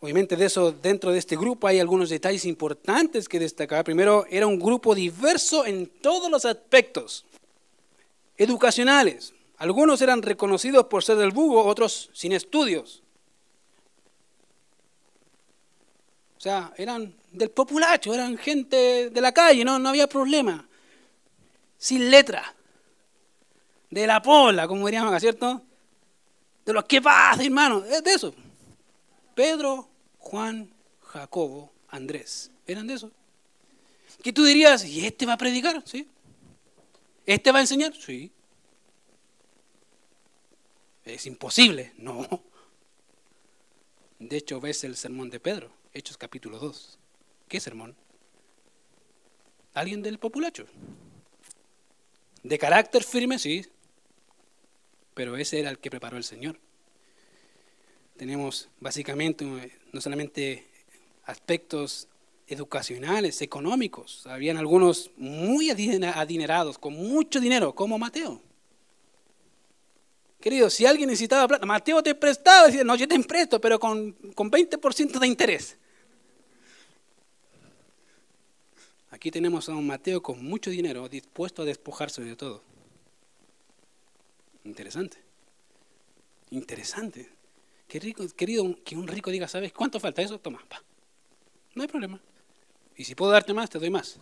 obviamente de eso, dentro de este grupo hay algunos detalles importantes que destacar. Primero, era un grupo diverso en todos los aspectos educacionales. Algunos eran reconocidos por ser del bugo, otros sin estudios. O sea, eran del populacho, eran gente de la calle, no, no había problema. Sin letra. De la pola, como diríamos acá, ¿cierto? De los que pasa, hermano. Es de eso. Pedro, Juan, Jacobo, Andrés. Eran de eso. ¿Qué tú dirías? ¿Y este va a predicar? ¿Sí? ¿Este va a enseñar? Sí. Es imposible. No. De hecho, ves el sermón de Pedro, Hechos capítulo 2. ¿Qué sermón? Alguien del populacho. De carácter firme, sí. Pero ese era el que preparó el Señor. Tenemos básicamente no solamente aspectos educacionales, económicos. Habían algunos muy adinerados, con mucho dinero, como Mateo. Querido, si alguien necesitaba plata, Mateo te prestaba, decía, no, yo te presto, pero con, con 20% de interés. Aquí tenemos a un Mateo con mucho dinero, dispuesto a despojarse de todo. Interesante. Interesante. Qué rico, querido, que un rico diga, ¿sabes cuánto falta eso? Toma, pa. No hay problema. Y si puedo darte más, te doy más.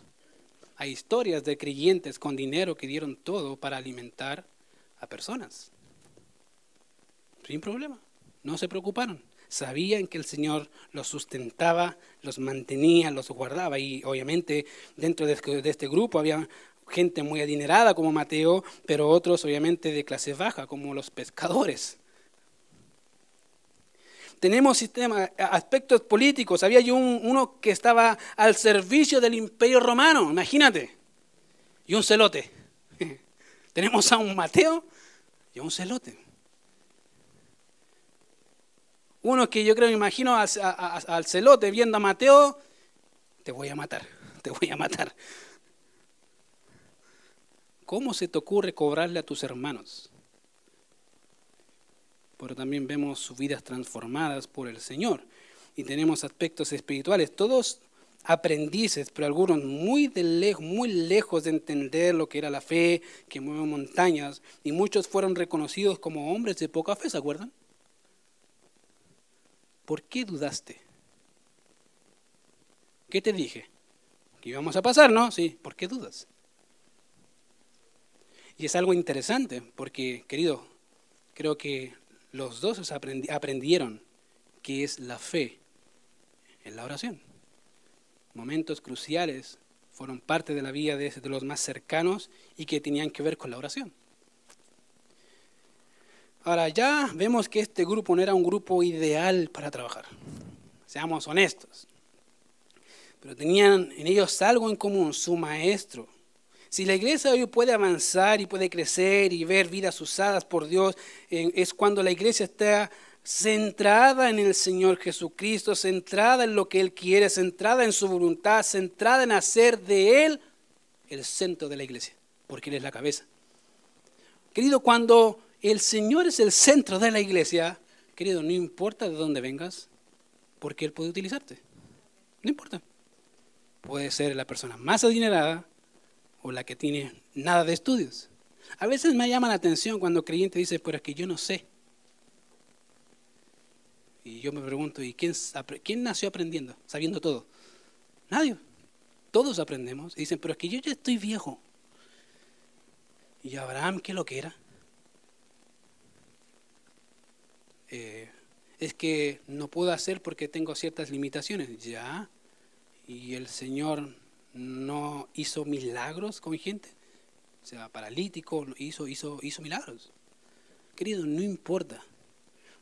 Hay historias de creyentes con dinero que dieron todo para alimentar a personas. Sin problema. No se preocuparon. Sabían que el Señor los sustentaba, los mantenía, los guardaba. Y obviamente dentro de este grupo había gente muy adinerada como Mateo, pero otros obviamente de clase baja como los pescadores tenemos sistemas, aspectos políticos. Había uno que estaba al servicio del imperio romano, imagínate. Y un celote. <laughs> tenemos a un Mateo y a un celote. Uno que yo creo, me imagino al celote viendo a Mateo, te voy a matar, <laughs> te voy a matar. ¿Cómo se te ocurre cobrarle a tus hermanos? Pero también vemos sus vidas transformadas por el Señor y tenemos aspectos espirituales, todos aprendices, pero algunos muy, de lejos, muy lejos de entender lo que era la fe, que mueve montañas, y muchos fueron reconocidos como hombres de poca fe, ¿se acuerdan? ¿Por qué dudaste? ¿Qué te dije? Que íbamos a pasar, ¿no? Sí, ¿por qué dudas? Y es algo interesante, porque, querido, creo que los dos aprendieron qué es la fe en la oración. Momentos cruciales fueron parte de la vida de los más cercanos y que tenían que ver con la oración. Ahora ya vemos que este grupo no era un grupo ideal para trabajar. Seamos honestos. Pero tenían en ellos algo en común, su maestro. Si la iglesia hoy puede avanzar y puede crecer y ver vidas usadas por Dios, es cuando la iglesia está centrada en el Señor Jesucristo, centrada en lo que Él quiere, centrada en su voluntad, centrada en hacer de Él el centro de la iglesia, porque Él es la cabeza. Querido, cuando el Señor es el centro de la iglesia, querido, no importa de dónde vengas, porque Él puede utilizarte. No importa. Puede ser la persona más adinerada o la que tiene nada de estudios. A veces me llama la atención cuando creyente dice, pero es que yo no sé. Y yo me pregunto, ¿y quién, quién nació aprendiendo, sabiendo todo? Nadie. Todos aprendemos. Y dicen, pero es que yo ya estoy viejo. ¿Y Abraham qué lo que era? Eh, es que no puedo hacer porque tengo ciertas limitaciones. Ya. Y el Señor no hizo milagros con gente. O sea, paralítico, hizo, hizo, hizo milagros. Querido, no importa.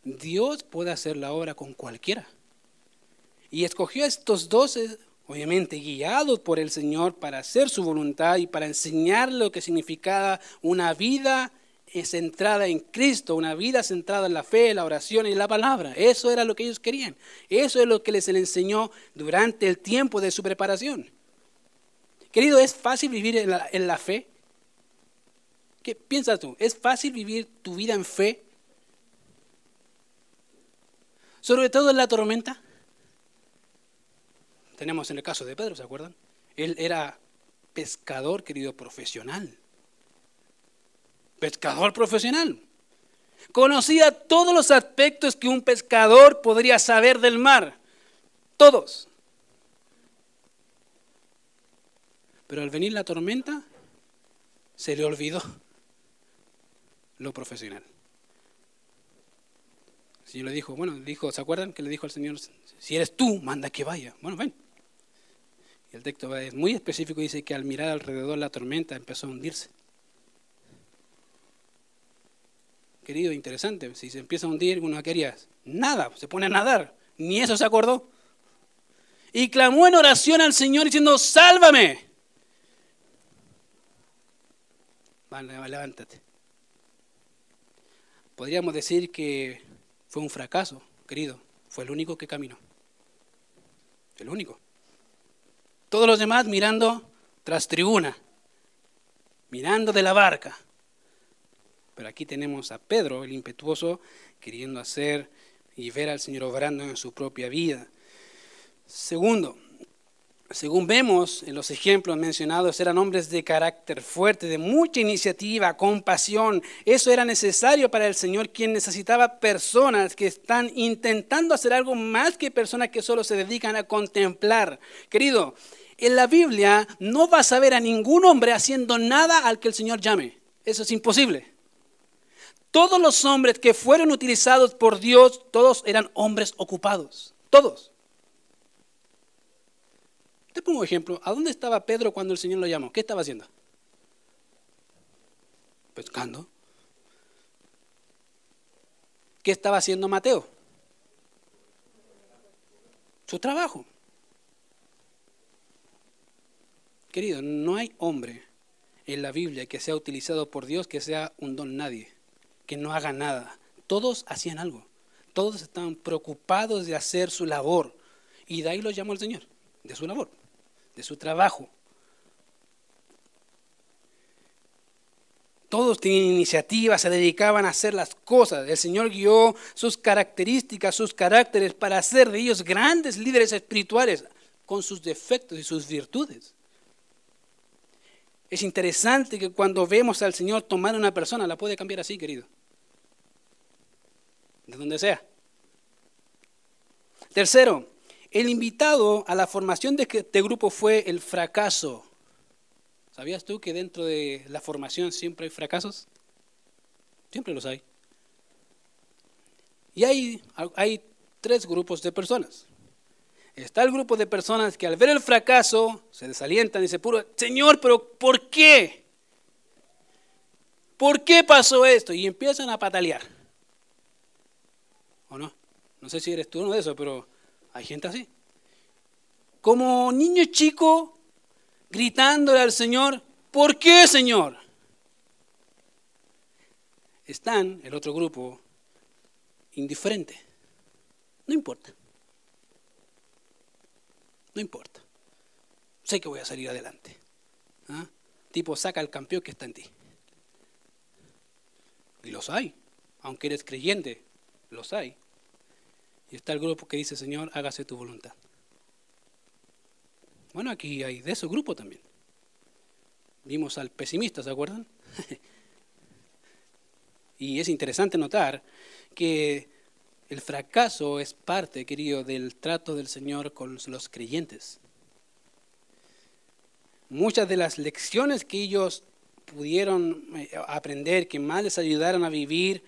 Dios puede hacer la obra con cualquiera. Y escogió a estos doce, obviamente guiados por el Señor, para hacer su voluntad y para enseñar lo que significaba una vida centrada en Cristo, una vida centrada en la fe, la oración y la palabra. Eso era lo que ellos querían. Eso es lo que les enseñó durante el tiempo de su preparación. Querido, ¿es fácil vivir en la, en la fe? ¿Qué piensas tú? ¿Es fácil vivir tu vida en fe? Sobre todo en la tormenta. Tenemos en el caso de Pedro, ¿se acuerdan? Él era pescador, querido, profesional pescador profesional. Conocía todos los aspectos que un pescador podría saber del mar. Todos. Pero al venir la tormenta, se le olvidó lo profesional. El Señor le dijo, bueno, dijo, ¿se acuerdan que le dijo al Señor, si eres tú, manda que vaya? Bueno, ven. Y el texto es muy específico, dice que al mirar alrededor la tormenta empezó a hundirse. Querido, interesante. Si se empieza a hundir, uno quería nada, se pone a nadar. Ni eso se acordó. Y clamó en oración al Señor diciendo, sálvame. Vale, levántate. Podríamos decir que fue un fracaso, querido. Fue el único que caminó. El único. Todos los demás mirando tras tribuna, mirando de la barca, pero aquí tenemos a Pedro, el impetuoso, queriendo hacer y ver al Señor obrando en su propia vida. Segundo, según vemos en los ejemplos mencionados, eran hombres de carácter fuerte, de mucha iniciativa, compasión. Eso era necesario para el Señor, quien necesitaba personas que están intentando hacer algo más que personas que solo se dedican a contemplar. Querido, en la Biblia no vas a ver a ningún hombre haciendo nada al que el Señor llame. Eso es imposible. Todos los hombres que fueron utilizados por Dios, todos eran hombres ocupados. Todos. Te pongo un ejemplo. ¿A dónde estaba Pedro cuando el Señor lo llamó? ¿Qué estaba haciendo? Pescando. ¿Qué estaba haciendo Mateo? Su trabajo. Querido, no hay hombre en la Biblia que sea utilizado por Dios que sea un don nadie que no haga nada. Todos hacían algo. Todos estaban preocupados de hacer su labor. Y de ahí lo llamó el Señor, de su labor, de su trabajo. Todos tenían iniciativa, se dedicaban a hacer las cosas. El Señor guió sus características, sus caracteres para hacer de ellos grandes líderes espirituales con sus defectos y sus virtudes. Es interesante que cuando vemos al Señor tomar a una persona, la puede cambiar así, querido. De donde sea. Tercero, el invitado a la formación de este grupo fue el fracaso. ¿Sabías tú que dentro de la formación siempre hay fracasos? Siempre los hay. Y hay, hay tres grupos de personas. Está el grupo de personas que al ver el fracaso se desalientan y dicen, puro, Señor, pero ¿por qué? ¿Por qué pasó esto? Y empiezan a patalear. ¿O no? No sé si eres tú uno de esos, pero hay gente así. Como niño chico gritándole al Señor, ¿por qué, Señor? Están, el otro grupo, indiferente. No importa. No importa. Sé que voy a salir adelante. ¿Ah? Tipo, saca al campeón que está en ti. Y los hay. Aunque eres creyente, los hay. Y está el grupo que dice, Señor, hágase tu voluntad. Bueno, aquí hay de ese grupo también. Vimos al pesimista, ¿se acuerdan? <laughs> y es interesante notar que el fracaso es parte, querido, del trato del Señor con los creyentes. Muchas de las lecciones que ellos pudieron eh, aprender, que más les ayudaron a vivir,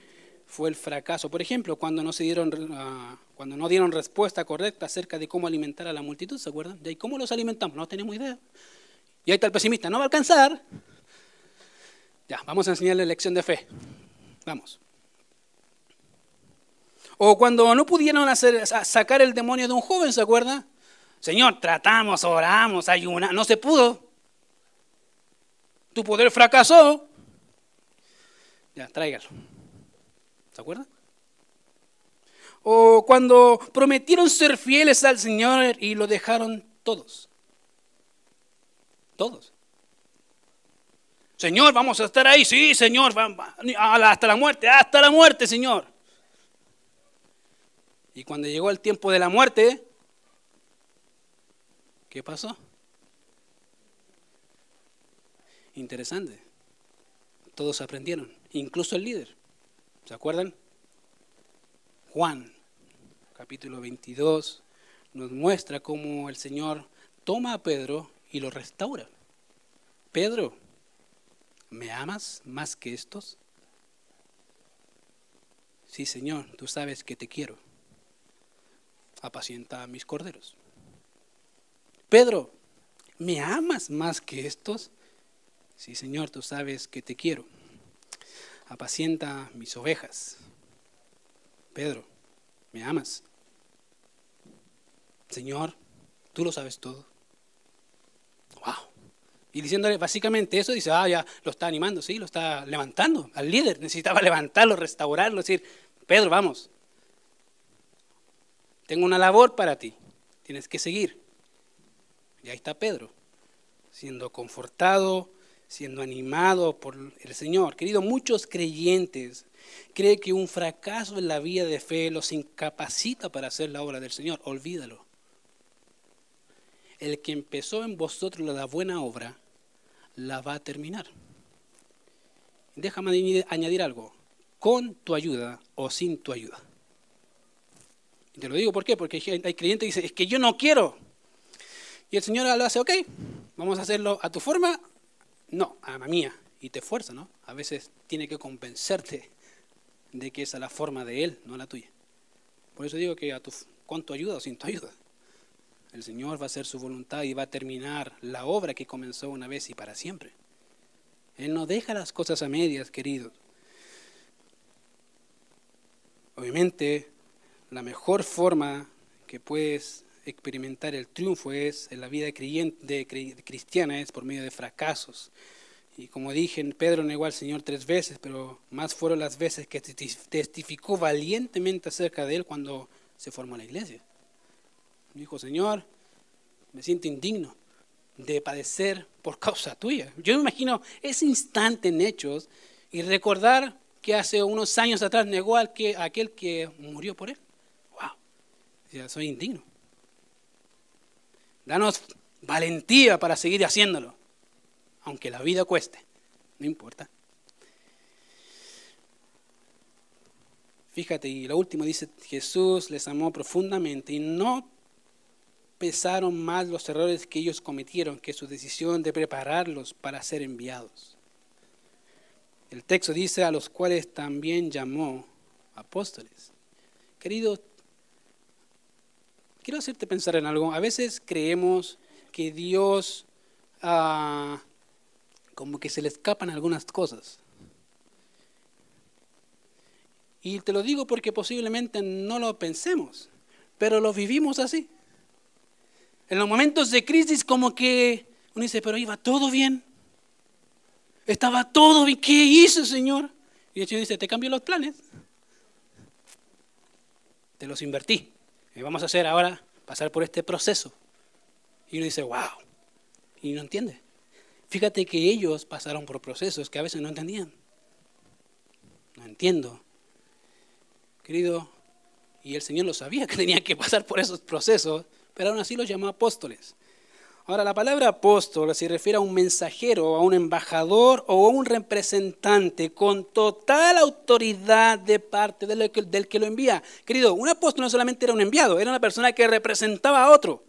fue el fracaso. Por ejemplo, cuando no, se dieron, ah, cuando no dieron respuesta correcta acerca de cómo alimentar a la multitud, ¿se acuerdan? ¿Y cómo los alimentamos? No tenemos idea. Y ahí está el pesimista, no va a alcanzar. Ya, vamos a enseñarle lección de fe. Vamos. O cuando no pudieron hacer, sacar el demonio de un joven, ¿se acuerda? Señor, tratamos, oramos, ayunamos, no se pudo. Tu poder fracasó. Ya, tráigalo. ¿Se acuerda? O cuando prometieron ser fieles al Señor y lo dejaron todos. Todos. Señor, vamos a estar ahí. Sí, Señor, hasta la muerte, hasta la muerte, Señor. Y cuando llegó el tiempo de la muerte, ¿qué pasó? Interesante. Todos aprendieron, incluso el líder. ¿Se acuerdan? Juan, capítulo 22, nos muestra cómo el Señor toma a Pedro y lo restaura. Pedro, ¿me amas más que estos? Sí, Señor, tú sabes que te quiero apacienta mis corderos. Pedro, ¿me amas más que estos? Sí, Señor, tú sabes que te quiero. Apacienta mis ovejas. Pedro, ¿me amas? Señor, tú lo sabes todo. Wow. Y diciéndole básicamente eso, dice, ah, ya lo está animando, sí, lo está levantando. Al líder necesitaba levantarlo, restaurarlo, decir, Pedro, vamos, tengo una labor para ti, tienes que seguir. Y ahí está Pedro, siendo confortado, siendo animado por el Señor. Querido, muchos creyentes creen que un fracaso en la vida de fe los incapacita para hacer la obra del Señor. Olvídalo. El que empezó en vosotros la buena obra, la va a terminar. Déjame añadir algo, con tu ayuda o sin tu ayuda. Y te lo digo ¿por qué? Porque hay creyentes que dicen, es que yo no quiero. Y el Señor lo hace, ok, vamos a hacerlo a tu forma. No, a la mía. Y te fuerza, ¿no? A veces tiene que convencerte de que esa es la forma de Él, no la tuya. Por eso digo que a tu, con tu ayuda o sin tu ayuda. El Señor va a hacer su voluntad y va a terminar la obra que comenzó una vez y para siempre. Él no deja las cosas a medias, queridos. Obviamente, la mejor forma que puedes experimentar el triunfo es en la vida de cristiana es por medio de fracasos. Y como dije, Pedro negó al Señor tres veces, pero más fueron las veces que testificó valientemente acerca de él cuando se formó la iglesia. Dijo, Señor, me siento indigno de padecer por causa tuya. Yo me imagino ese instante en hechos y recordar que hace unos años atrás negó a aquel que murió por él. ¡Wow! Ya soy indigno. Danos valentía para seguir haciéndolo, aunque la vida cueste, no importa. Fíjate, y lo último dice, Jesús les amó profundamente y no pesaron más los errores que ellos cometieron que su decisión de prepararlos para ser enviados. El texto dice a los cuales también llamó apóstoles. Querido, quiero hacerte pensar en algo. A veces creemos que Dios ah, como que se le escapan algunas cosas. Y te lo digo porque posiblemente no lo pensemos, pero lo vivimos así. En los momentos de crisis como que uno dice, pero iba todo bien. Estaba todo bien. ¿Qué hizo, Señor? Y el Señor dice, te cambio los planes. Te los invertí. Vamos a hacer ahora, pasar por este proceso. Y uno dice, wow. Y no entiende. Fíjate que ellos pasaron por procesos que a veces no entendían. No entiendo. Querido, y el Señor lo sabía que tenía que pasar por esos procesos, pero aún así los llamó apóstoles. Ahora, la palabra apóstol se refiere a un mensajero, a un embajador o a un representante con total autoridad de parte del que, del que lo envía. Querido, un apóstol no solamente era un enviado, era una persona que representaba a otro.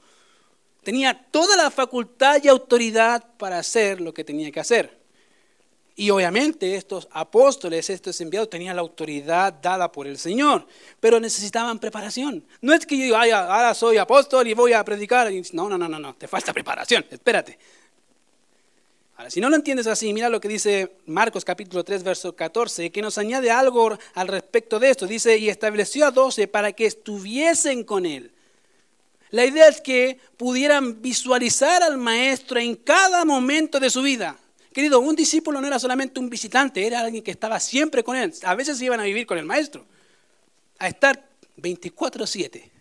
Tenía toda la facultad y autoridad para hacer lo que tenía que hacer. Y obviamente estos apóstoles, estos enviados, tenían la autoridad dada por el Señor, pero necesitaban preparación. No es que yo diga, ahora soy apóstol y voy a predicar. No, no, no, no, no, te falta preparación, espérate. Ahora, si no lo entiendes así, mira lo que dice Marcos capítulo 3, verso 14, que nos añade algo al respecto de esto. Dice, y estableció a doce para que estuviesen con él la idea es que pudieran visualizar al maestro en cada momento de su vida. Querido, un discípulo no era solamente un visitante, era alguien que estaba siempre con él. A veces iban a vivir con el maestro, a estar 24/7.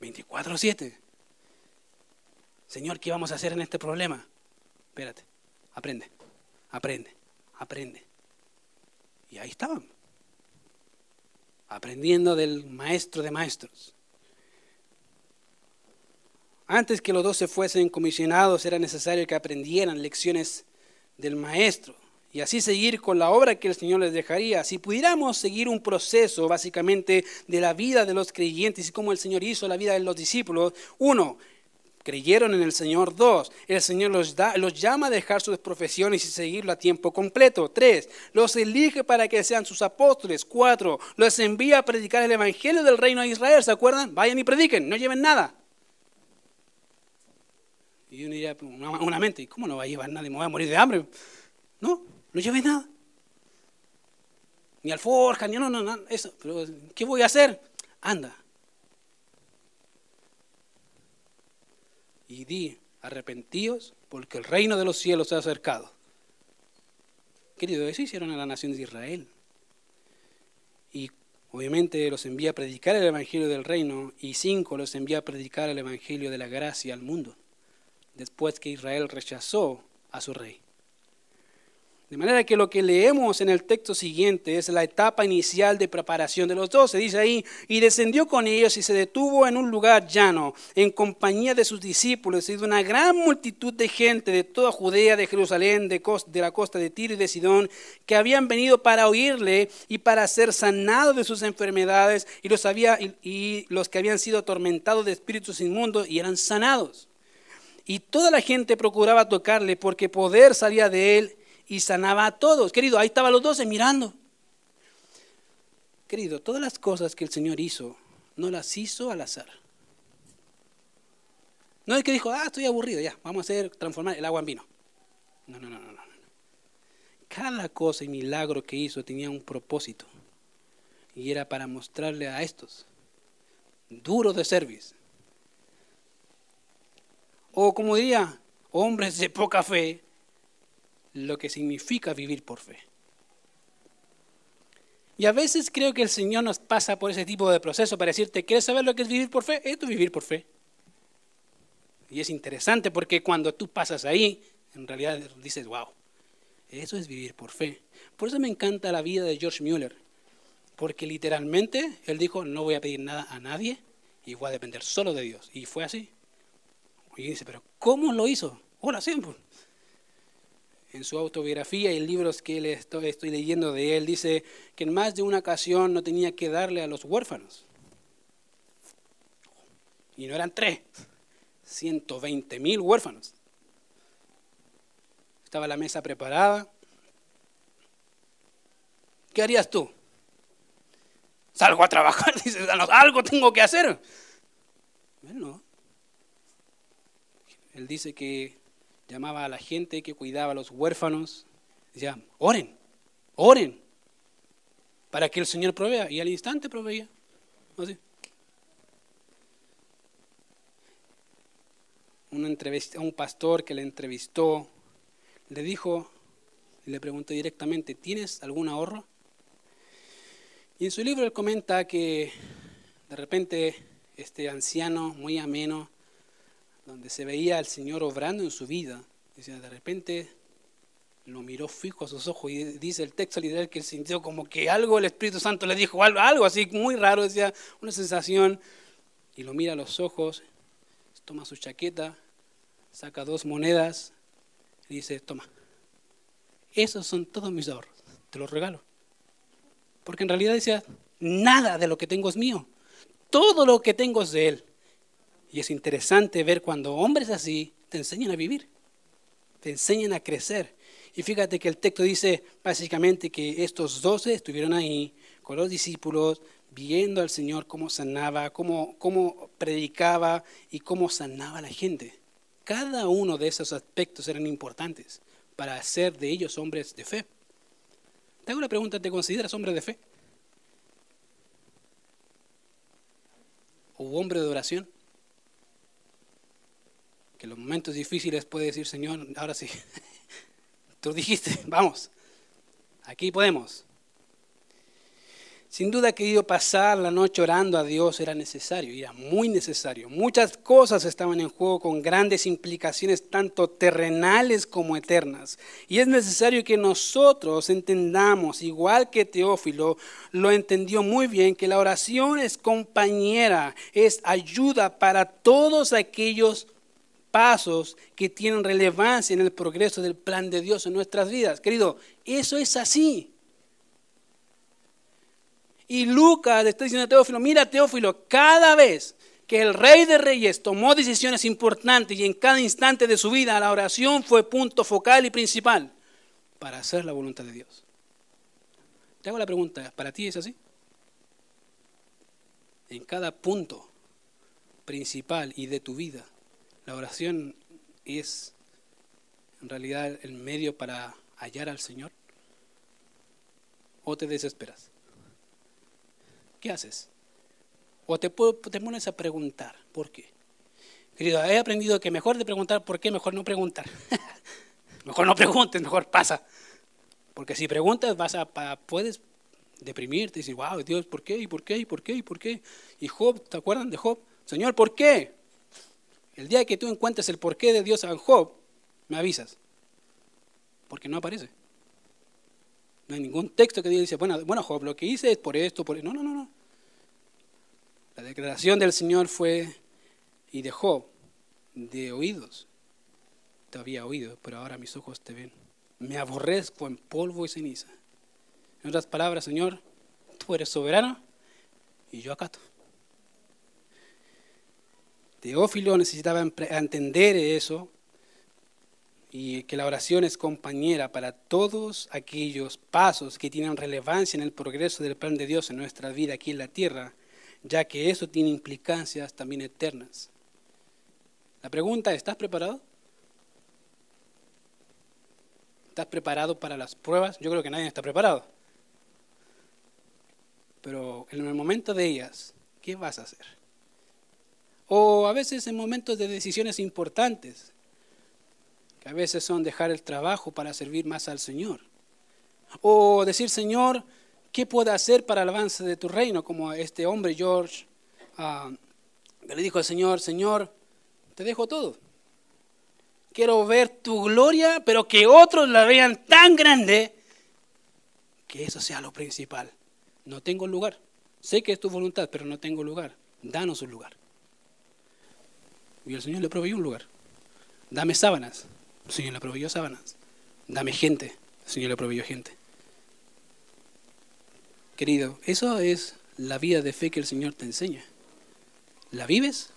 24/7. Señor, ¿qué vamos a hacer en este problema? Espérate, aprende, aprende, aprende. Y ahí estaban, aprendiendo del maestro de maestros. Antes que los dos se fuesen comisionados era necesario que aprendieran lecciones del Maestro y así seguir con la obra que el Señor les dejaría. Si pudiéramos seguir un proceso básicamente de la vida de los creyentes y cómo el Señor hizo la vida de los discípulos, uno, creyeron en el Señor. Dos, el Señor los, da, los llama a dejar sus profesiones y seguirlo a tiempo completo. Tres, los elige para que sean sus apóstoles. Cuatro, los envía a predicar el Evangelio del reino de Israel. ¿Se acuerdan? Vayan y prediquen, no lleven nada. Y uno diría, una, una mente, ¿y cómo no va a llevar nada? ¿Me voy a morir de hambre? No, no lleve nada. Ni alforja, ni no, no, no, eso. Pero, ¿qué voy a hacer? Anda. Y di, arrepentíos, porque el reino de los cielos se ha acercado. Querido, eso hicieron a la nación de Israel. Y obviamente los envía a predicar el evangelio del reino, y cinco los envía a predicar el evangelio de la gracia al mundo después que Israel rechazó a su rey. De manera que lo que leemos en el texto siguiente es la etapa inicial de preparación de los dos. Se dice ahí, y descendió con ellos y se detuvo en un lugar llano, en compañía de sus discípulos y de una gran multitud de gente de toda Judea, de Jerusalén, de, la costa de Tiro y de Sidón, que habían venido para oírle y para ser sanados de sus enfermedades, y los, había, y los que habían sido atormentados de espíritus inmundos y eran sanados. Y toda la gente procuraba tocarle porque poder salía de él y sanaba a todos. Querido, ahí estaban los doce mirando. Querido, todas las cosas que el Señor hizo, no las hizo al azar. No es que dijo, ah, estoy aburrido, ya, vamos a hacer, transformar el agua en vino. No, no, no, no, no. Cada cosa y milagro que hizo tenía un propósito. Y era para mostrarle a estos, duros de servicio, o como diría, hombres de poca fe, lo que significa vivir por fe. Y a veces creo que el Señor nos pasa por ese tipo de proceso para decirte, ¿quieres saber lo que es vivir por fe? Esto es vivir por fe. Y es interesante porque cuando tú pasas ahí, en realidad dices, wow, eso es vivir por fe. Por eso me encanta la vida de George Mueller, porque literalmente él dijo, no voy a pedir nada a nadie y voy a depender solo de Dios. Y fue así. Y dice, pero ¿cómo lo hizo? Hola, siempre. En su autobiografía y libros que le estoy, estoy leyendo de él, dice que en más de una ocasión no tenía que darle a los huérfanos. Y no eran tres, 120 mil huérfanos. Estaba la mesa preparada. ¿Qué harías tú? Salgo a trabajar, <laughs> dices, algo tengo que hacer. Bueno, él dice que llamaba a la gente que cuidaba a los huérfanos. Decía, oren, oren, para que el Señor provea. Y al instante proveía. Así. un pastor que le entrevistó le dijo, le preguntó directamente, ¿tienes algún ahorro? Y en su libro él comenta que de repente este anciano muy ameno, donde se veía al Señor obrando en su vida, decía, de repente lo miró fijo a sus ojos y dice el texto literal que sintió como que algo el Espíritu Santo le dijo, algo, algo así muy raro, decía, una sensación, y lo mira a los ojos, toma su chaqueta, saca dos monedas y dice, toma, esos son todos mis ahorros, te los regalo. Porque en realidad decía, nada de lo que tengo es mío, todo lo que tengo es de Él. Y es interesante ver cuando hombres así te enseñan a vivir, te enseñan a crecer. Y fíjate que el texto dice básicamente que estos doce estuvieron ahí con los discípulos, viendo al Señor cómo sanaba, cómo, cómo predicaba y cómo sanaba a la gente. Cada uno de esos aspectos eran importantes para hacer de ellos hombres de fe. Te hago una pregunta, ¿te consideras hombre de fe? ¿O hombre de oración? En los momentos difíciles puede decir, Señor, ahora sí, <laughs> tú dijiste, <laughs> vamos, aquí podemos. Sin duda, querido, pasar la noche orando a Dios era necesario, era muy necesario. Muchas cosas estaban en juego con grandes implicaciones, tanto terrenales como eternas. Y es necesario que nosotros entendamos, igual que Teófilo lo entendió muy bien, que la oración es compañera, es ayuda para todos aquellos pasos que tienen relevancia en el progreso del plan de Dios en nuestras vidas. Querido, eso es así. Y Lucas está diciendo a Teófilo, mira Teófilo, cada vez que el rey de reyes tomó decisiones importantes y en cada instante de su vida la oración fue punto focal y principal para hacer la voluntad de Dios. Te hago la pregunta, ¿para ti es así? En cada punto principal y de tu vida, la oración es en realidad el medio para hallar al Señor. ¿O te desesperas? ¿qué haces? O te, te pones a preguntar, ¿por qué? Querido, he aprendido que mejor de preguntar por qué, mejor no preguntar. <laughs> mejor no preguntes, mejor pasa. Porque si preguntas, vas a, puedes deprimirte y decir, wow, Dios, ¿por qué? ¿Y por qué? ¿Y por qué? ¿Y por qué? Y Job, ¿te acuerdan de Job? Señor, ¿por qué? El día que tú encuentres el porqué de Dios a Job, me avisas. Porque no aparece. No hay ningún texto que dice, bueno, bueno, Job, lo que hice es por esto, por esto. No, no, no, no. La declaración del Señor fue, y de Job, de oídos. Te había oído, pero ahora mis ojos te ven. Me aborrezco en polvo y ceniza. En otras palabras, Señor, tú eres soberano y yo acato. Teófilo necesitaba entender eso y que la oración es compañera para todos aquellos pasos que tienen relevancia en el progreso del plan de Dios en nuestra vida aquí en la tierra, ya que eso tiene implicancias también eternas. La pregunta, ¿estás preparado? ¿Estás preparado para las pruebas? Yo creo que nadie está preparado. Pero en el momento de ellas, ¿qué vas a hacer? O a veces en momentos de decisiones importantes, que a veces son dejar el trabajo para servir más al Señor. O decir, Señor, ¿qué puedo hacer para el avance de tu reino? Como este hombre, George, ah, le dijo al Señor, Señor, te dejo todo. Quiero ver tu gloria, pero que otros la vean tan grande que eso sea lo principal. No tengo lugar. Sé que es tu voluntad, pero no tengo lugar. Danos un lugar. Y el Señor le proveyó un lugar. Dame sábanas. El Señor le proveyó sábanas. Dame gente. El Señor le proveyó gente. Querido, eso es la vida de fe que el Señor te enseña. ¿La vives?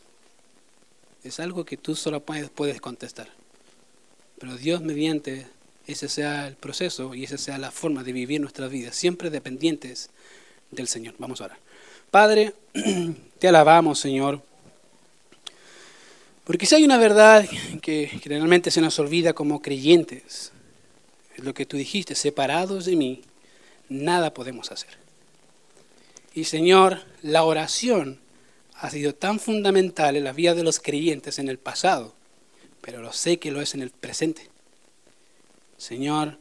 Es algo que tú solo puedes contestar. Pero Dios mediante ese sea el proceso y esa sea la forma de vivir nuestra vida, siempre dependientes del Señor. Vamos a orar. Padre, <clears throat> te alabamos, Señor. Porque si hay una verdad que generalmente se nos olvida como creyentes, es lo que tú dijiste, separados de mí, nada podemos hacer. Y Señor, la oración ha sido tan fundamental en la vida de los creyentes en el pasado, pero lo sé que lo es en el presente. Señor,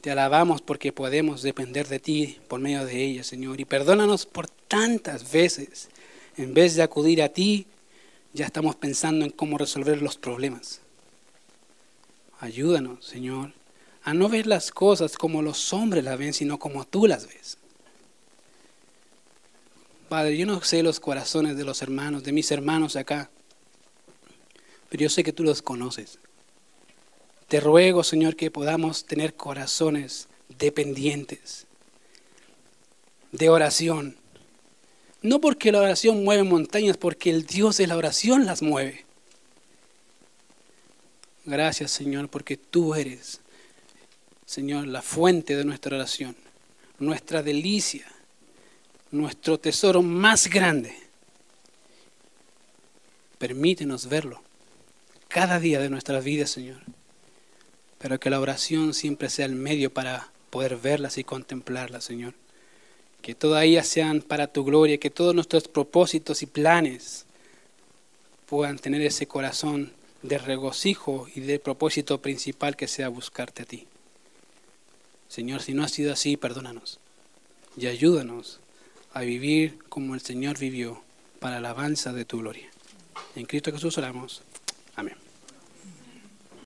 te alabamos porque podemos depender de ti por medio de ella, Señor. Y perdónanos por tantas veces, en vez de acudir a ti, ya estamos pensando en cómo resolver los problemas. Ayúdanos, Señor, a no ver las cosas como los hombres las ven, sino como tú las ves. Padre, yo no sé los corazones de los hermanos, de mis hermanos acá, pero yo sé que tú los conoces. Te ruego, Señor, que podamos tener corazones dependientes de oración. No porque la oración mueve montañas, porque el Dios de la oración las mueve. Gracias, Señor, porque tú eres, Señor, la fuente de nuestra oración, nuestra delicia nuestro tesoro más grande. Permítenos verlo cada día de nuestra vida, Señor. Pero que la oración siempre sea el medio para poder verlas y contemplarlas, Señor. Que todas sean para tu gloria, que todos nuestros propósitos y planes puedan tener ese corazón de regocijo y de propósito principal que sea buscarte a ti. Señor, si no ha sido así, perdónanos y ayúdanos a vivir como el Señor vivió para la alabanza de tu gloria. En Cristo Jesús oramos.